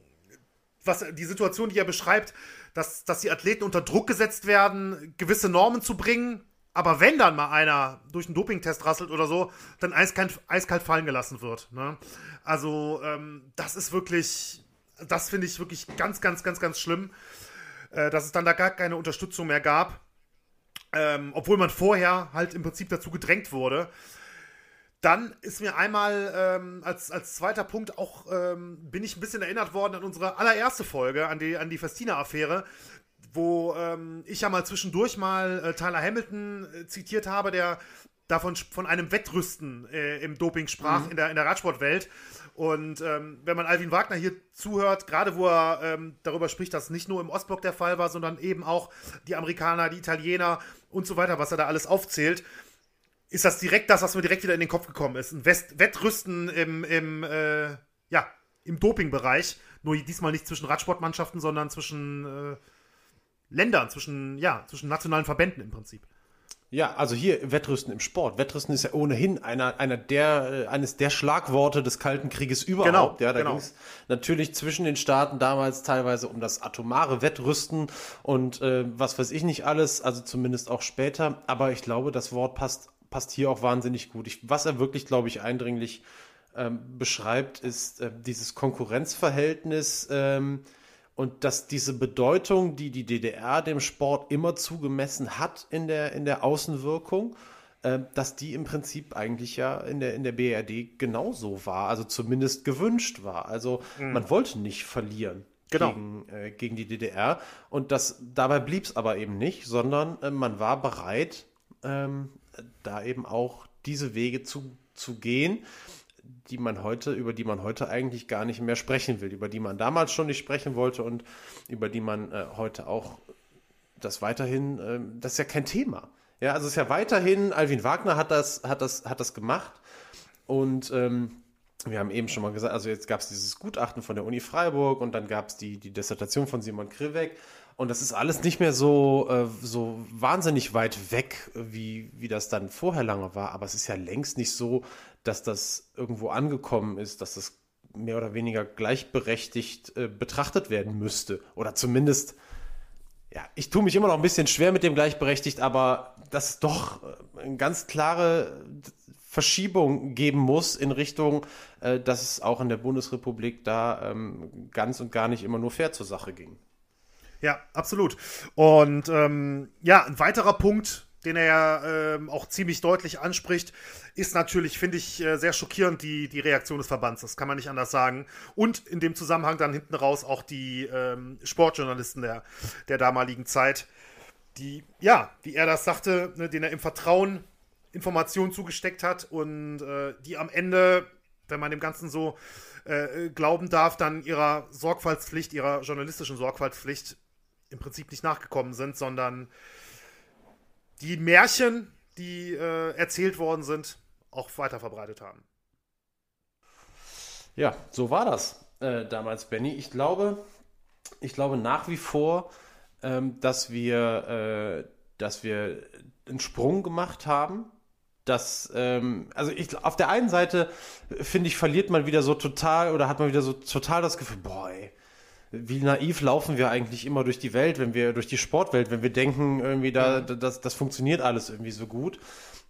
was, die Situation, die er beschreibt, dass, dass die Athleten unter Druck gesetzt werden, gewisse Normen zu bringen. Aber wenn dann mal einer durch einen Dopingtest rasselt oder so, dann eiskalt, eiskalt fallen gelassen wird. Ne? Also, ähm, das ist wirklich, das finde ich wirklich ganz, ganz, ganz, ganz schlimm äh, dass es dann da gar keine Unterstützung mehr gab. Ähm, obwohl man vorher halt im Prinzip dazu gedrängt wurde. Dann ist mir einmal ähm, als, als zweiter Punkt auch, ähm, bin ich ein bisschen erinnert worden an unsere allererste Folge, an die, an die Festina-Affäre, wo ähm, ich ja mal zwischendurch mal äh, Tyler Hamilton äh, zitiert habe, der davon von einem Wettrüsten äh, im Doping sprach mhm. in, der, in der Radsportwelt. Und ähm, wenn man Alvin Wagner hier zuhört, gerade wo er ähm, darüber spricht, dass nicht nur im Ostblock der Fall war, sondern eben auch die Amerikaner, die Italiener und so weiter, was er da alles aufzählt, ist das direkt das, was mir direkt wieder in den Kopf gekommen ist. Ein West Wettrüsten im, im, äh, ja, im Dopingbereich. Nur diesmal nicht zwischen Radsportmannschaften, sondern zwischen äh, Ländern, zwischen, ja, zwischen nationalen Verbänden im Prinzip. Ja, also hier Wettrüsten im Sport. Wettrüsten ist ja ohnehin einer, einer der, äh, eines der Schlagworte des Kalten Krieges überhaupt. Genau, ja, da genau. ging es natürlich zwischen den Staaten damals teilweise um das atomare Wettrüsten und äh, was weiß ich nicht alles, also zumindest auch später. Aber ich glaube, das Wort passt, passt hier auch wahnsinnig gut. Ich, was er wirklich, glaube ich, eindringlich ähm, beschreibt, ist äh, dieses Konkurrenzverhältnis. Ähm, und dass diese Bedeutung, die die DDR dem Sport immer zugemessen hat in der, in der Außenwirkung, äh, dass die im Prinzip eigentlich ja in der, in der BRD genauso war, also zumindest gewünscht war. Also mhm. man wollte nicht verlieren. Genau. Gegen, äh, gegen die DDR. Und das, dabei blieb es aber eben nicht, sondern äh, man war bereit, ähm, da eben auch diese Wege zu, zu gehen die man heute, über die man heute eigentlich gar nicht mehr sprechen will, über die man damals schon nicht sprechen wollte und über die man äh, heute auch das weiterhin, äh, das ist ja kein Thema. Ja, also es ist ja weiterhin, Alvin Wagner hat das, hat das, hat das gemacht und ähm, wir haben eben schon mal gesagt, also jetzt gab es dieses Gutachten von der Uni Freiburg und dann gab es die, die Dissertation von Simon Krivek und das ist alles nicht mehr so, äh, so wahnsinnig weit weg, wie, wie das dann vorher lange war. Aber es ist ja längst nicht so, dass das irgendwo angekommen ist, dass das mehr oder weniger gleichberechtigt äh, betrachtet werden müsste. Oder zumindest, ja, ich tue mich immer noch ein bisschen schwer mit dem gleichberechtigt, aber das ist doch äh, eine ganz klare Verschiebung geben muss in Richtung, äh, dass es auch in der Bundesrepublik da ähm, ganz und gar nicht immer nur fair zur Sache ging. Ja, absolut. Und ähm, ja, ein weiterer Punkt, den er ja ähm, auch ziemlich deutlich anspricht, ist natürlich, finde ich, äh, sehr schockierend die, die Reaktion des Verbands. Das kann man nicht anders sagen. Und in dem Zusammenhang dann hinten raus auch die ähm, Sportjournalisten der, der damaligen Zeit, die, ja, wie er das sagte, ne, denen er im Vertrauen Informationen zugesteckt hat und äh, die am Ende, wenn man dem Ganzen so äh, glauben darf, dann ihrer Sorgfaltspflicht, ihrer journalistischen Sorgfaltspflicht im Prinzip nicht nachgekommen sind, sondern die Märchen, die äh, erzählt worden sind, auch weiter verbreitet haben. Ja, so war das äh, damals, Benny. Ich glaube, ich glaube nach wie vor, ähm, dass wir, äh, dass wir einen Sprung gemacht haben dass, ähm, also ich, auf der einen Seite finde ich, verliert man wieder so total oder hat man wieder so total das Gefühl, boah, ey, wie naiv laufen wir eigentlich immer durch die Welt, wenn wir durch die Sportwelt, wenn wir denken, irgendwie da, das, das funktioniert alles irgendwie so gut.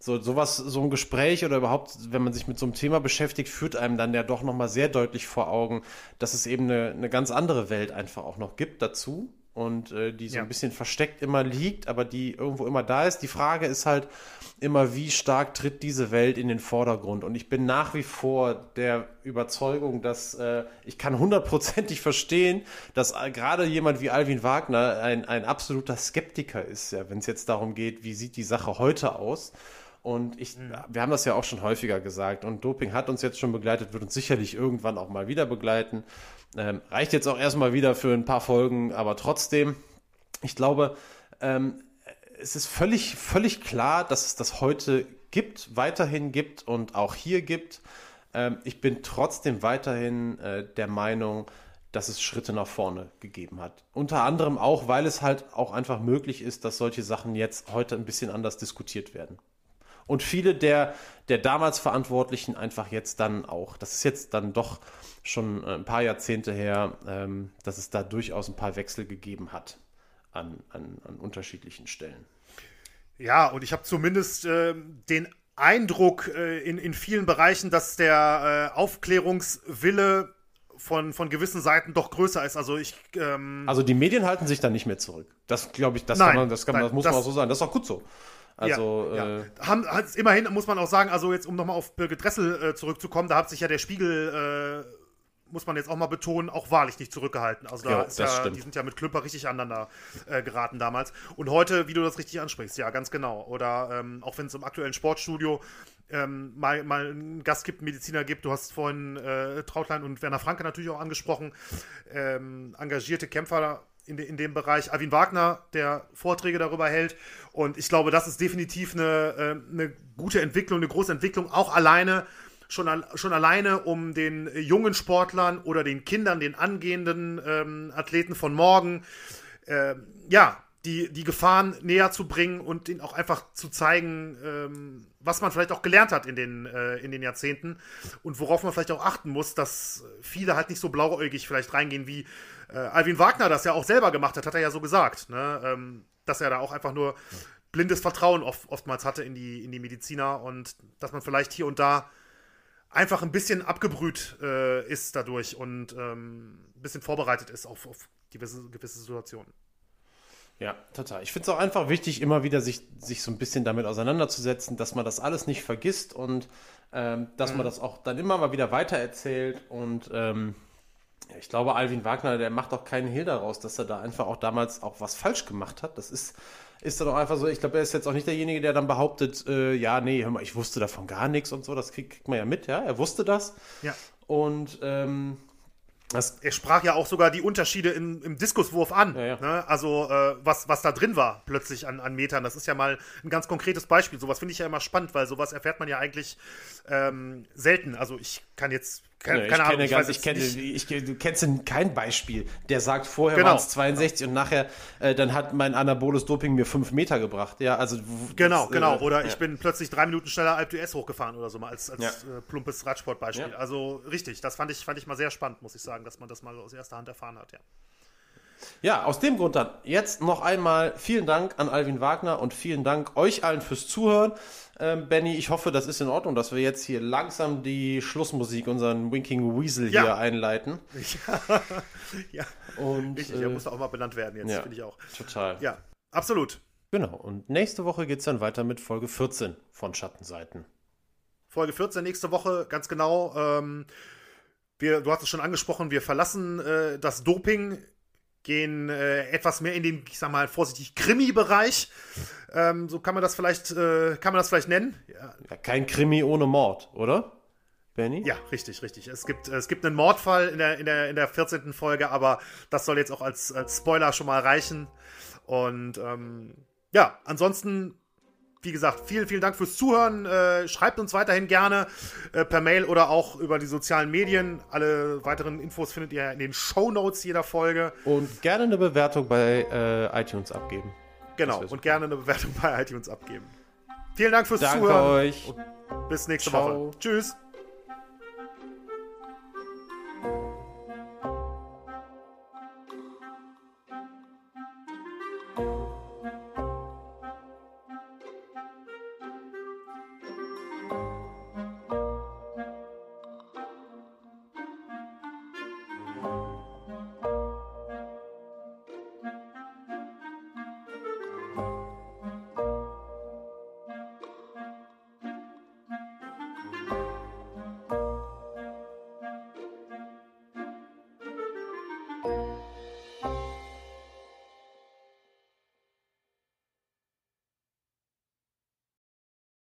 So, sowas, so ein Gespräch oder überhaupt, wenn man sich mit so einem Thema beschäftigt, führt einem dann ja doch nochmal sehr deutlich vor Augen, dass es eben eine, eine ganz andere Welt einfach auch noch gibt dazu und äh, die so ja. ein bisschen versteckt immer liegt, aber die irgendwo immer da ist. Die Frage ist halt immer, wie stark tritt diese Welt in den Vordergrund? Und ich bin nach wie vor der Überzeugung, dass äh, ich kann hundertprozentig verstehen, dass äh, gerade jemand wie Alvin Wagner ein, ein absoluter Skeptiker ist, ja, wenn es jetzt darum geht, wie sieht die Sache heute aus. Und ich, mhm. wir haben das ja auch schon häufiger gesagt. Und Doping hat uns jetzt schon begleitet, wird uns sicherlich irgendwann auch mal wieder begleiten. Ähm, reicht jetzt auch erstmal wieder für ein paar Folgen, aber trotzdem, ich glaube, ähm, es ist völlig, völlig klar, dass es das heute gibt, weiterhin gibt und auch hier gibt. Ähm, ich bin trotzdem weiterhin äh, der Meinung, dass es Schritte nach vorne gegeben hat. Unter anderem auch, weil es halt auch einfach möglich ist, dass solche Sachen jetzt heute ein bisschen anders diskutiert werden und viele der, der damals Verantwortlichen einfach jetzt dann auch, das ist jetzt dann doch schon ein paar Jahrzehnte her, ähm, dass es da durchaus ein paar Wechsel gegeben hat an, an, an unterschiedlichen Stellen. Ja, und ich habe zumindest äh, den Eindruck äh, in, in vielen Bereichen, dass der äh, Aufklärungswille von, von gewissen Seiten doch größer ist. Also ich. Ähm also die Medien halten sich da nicht mehr zurück. Das glaube ich, das, nein, kann man, das, kann man, das muss das, man auch so sagen. Das ist auch gut so. Also, ja, ja. Äh, Haben, immerhin muss man auch sagen, also jetzt um nochmal auf Birgit Dressel äh, zurückzukommen, da hat sich ja der Spiegel, äh, muss man jetzt auch mal betonen, auch wahrlich nicht zurückgehalten. Also da ja, ist ja, die sind ja mit Klümper richtig aneinander äh, geraten damals. Und heute, wie du das richtig ansprichst, ja, ganz genau. Oder ähm, auch wenn es im aktuellen Sportstudio ähm, mal, mal einen Gast gibt, einen Mediziner gibt. Du hast vorhin äh, Trautlein und Werner Franke natürlich auch angesprochen. Ähm, engagierte Kämpfer in, de, in dem Bereich. Alvin Wagner, der Vorträge darüber hält. Und ich glaube, das ist definitiv eine, äh, eine gute Entwicklung, eine große Entwicklung, auch alleine, schon, schon alleine, um den jungen Sportlern oder den Kindern, den angehenden ähm, Athleten von morgen, äh, ja, die, die Gefahren näher zu bringen und ihnen auch einfach zu zeigen, ähm, was man vielleicht auch gelernt hat in den, äh, in den Jahrzehnten und worauf man vielleicht auch achten muss, dass viele halt nicht so blauäugig vielleicht reingehen, wie äh, Alvin Wagner das ja auch selber gemacht hat, hat er ja so gesagt, ne? ähm, dass er da auch einfach nur blindes Vertrauen oft, oftmals hatte in die, in die Mediziner und dass man vielleicht hier und da einfach ein bisschen abgebrüht äh, ist dadurch und ähm, ein bisschen vorbereitet ist auf, auf gewisse, gewisse Situationen. Ja, total. Ich finde es auch einfach wichtig, immer wieder sich, sich so ein bisschen damit auseinanderzusetzen, dass man das alles nicht vergisst und ähm, dass mhm. man das auch dann immer mal wieder weitererzählt. Und ähm, ich glaube, Alvin Wagner, der macht auch keinen Hehl daraus, dass er da einfach auch damals auch was falsch gemacht hat. Das ist, ist dann auch einfach so, ich glaube, er ist jetzt auch nicht derjenige, der dann behauptet, äh, ja, nee, hör mal, ich wusste davon gar nichts und so. Das kriegt, kriegt man ja mit, ja. Er wusste das. Ja. Und ähm, das er sprach ja auch sogar die Unterschiede im, im Diskuswurf an. Ja, ja. Ne? Also, äh, was, was da drin war, plötzlich an, an Metern. Das ist ja mal ein ganz konkretes Beispiel. Sowas finde ich ja immer spannend, weil sowas erfährt man ja eigentlich ähm, selten. Also, ich kann jetzt keine, keine Ahnung, ich, ganz, ich kenne, ich, du kennst kein Beispiel, der sagt, vorher genau. waren es 62 genau. und nachher, äh, dann hat mein anaboles Doping mir 5 Meter gebracht. Ja, also. Genau, das, genau. Äh, oder ja. ich bin plötzlich drei Minuten schneller Alp DS hochgefahren oder so mal als, als ja. äh, plumpes Radsportbeispiel. Ja. Also richtig, das fand ich, fand ich mal sehr spannend, muss ich sagen, dass man das mal aus erster Hand erfahren hat, ja. Ja, aus dem Grund dann jetzt noch einmal vielen Dank an Alvin Wagner und vielen Dank euch allen fürs Zuhören. Ähm, Benny, ich hoffe, das ist in Ordnung, dass wir jetzt hier langsam die Schlussmusik, unseren Winking Weasel Ja. hier einleiten. Ja, ja. Und, richtig. äh, Er muss auch mal benannt werden jetzt, ja. finde ich auch. Total. Ja, absolut. Genau. Und nächste Woche geht's dann weiter mit Folge 14 von Schattenseiten. Folge 14 nächste Woche, ganz genau. Ähm, wir, du hast es schon angesprochen, wir verlassen äh, das Doping, gehen äh, etwas mehr in den, ich sag mal vorsichtig, Krimi-Bereich. Ähm, so kann man das vielleicht, äh, kann man das vielleicht nennen. Ja, Ja, kein Krimi ohne Mord, oder? Benny? ja, richtig, richtig. Es gibt, es gibt einen Mordfall in der, in, der, in der 14. Folge, aber das soll jetzt auch als, als Spoiler schon mal reichen. Und ähm, ja, ansonsten wie gesagt, vielen, vielen Dank fürs Zuhören. Äh, schreibt uns weiterhin gerne äh, per Mail oder auch über die sozialen Medien. Alle weiteren Infos findet ihr in den Show Notes jeder Folge. Und gerne eine Bewertung bei äh, iTunes abgeben. Genau. Und gerne eine Bewertung bei iTunes abgeben. Vielen Dank fürs Danke Zuhören. euch. Bis nächste Ciao. Woche. Tschüss.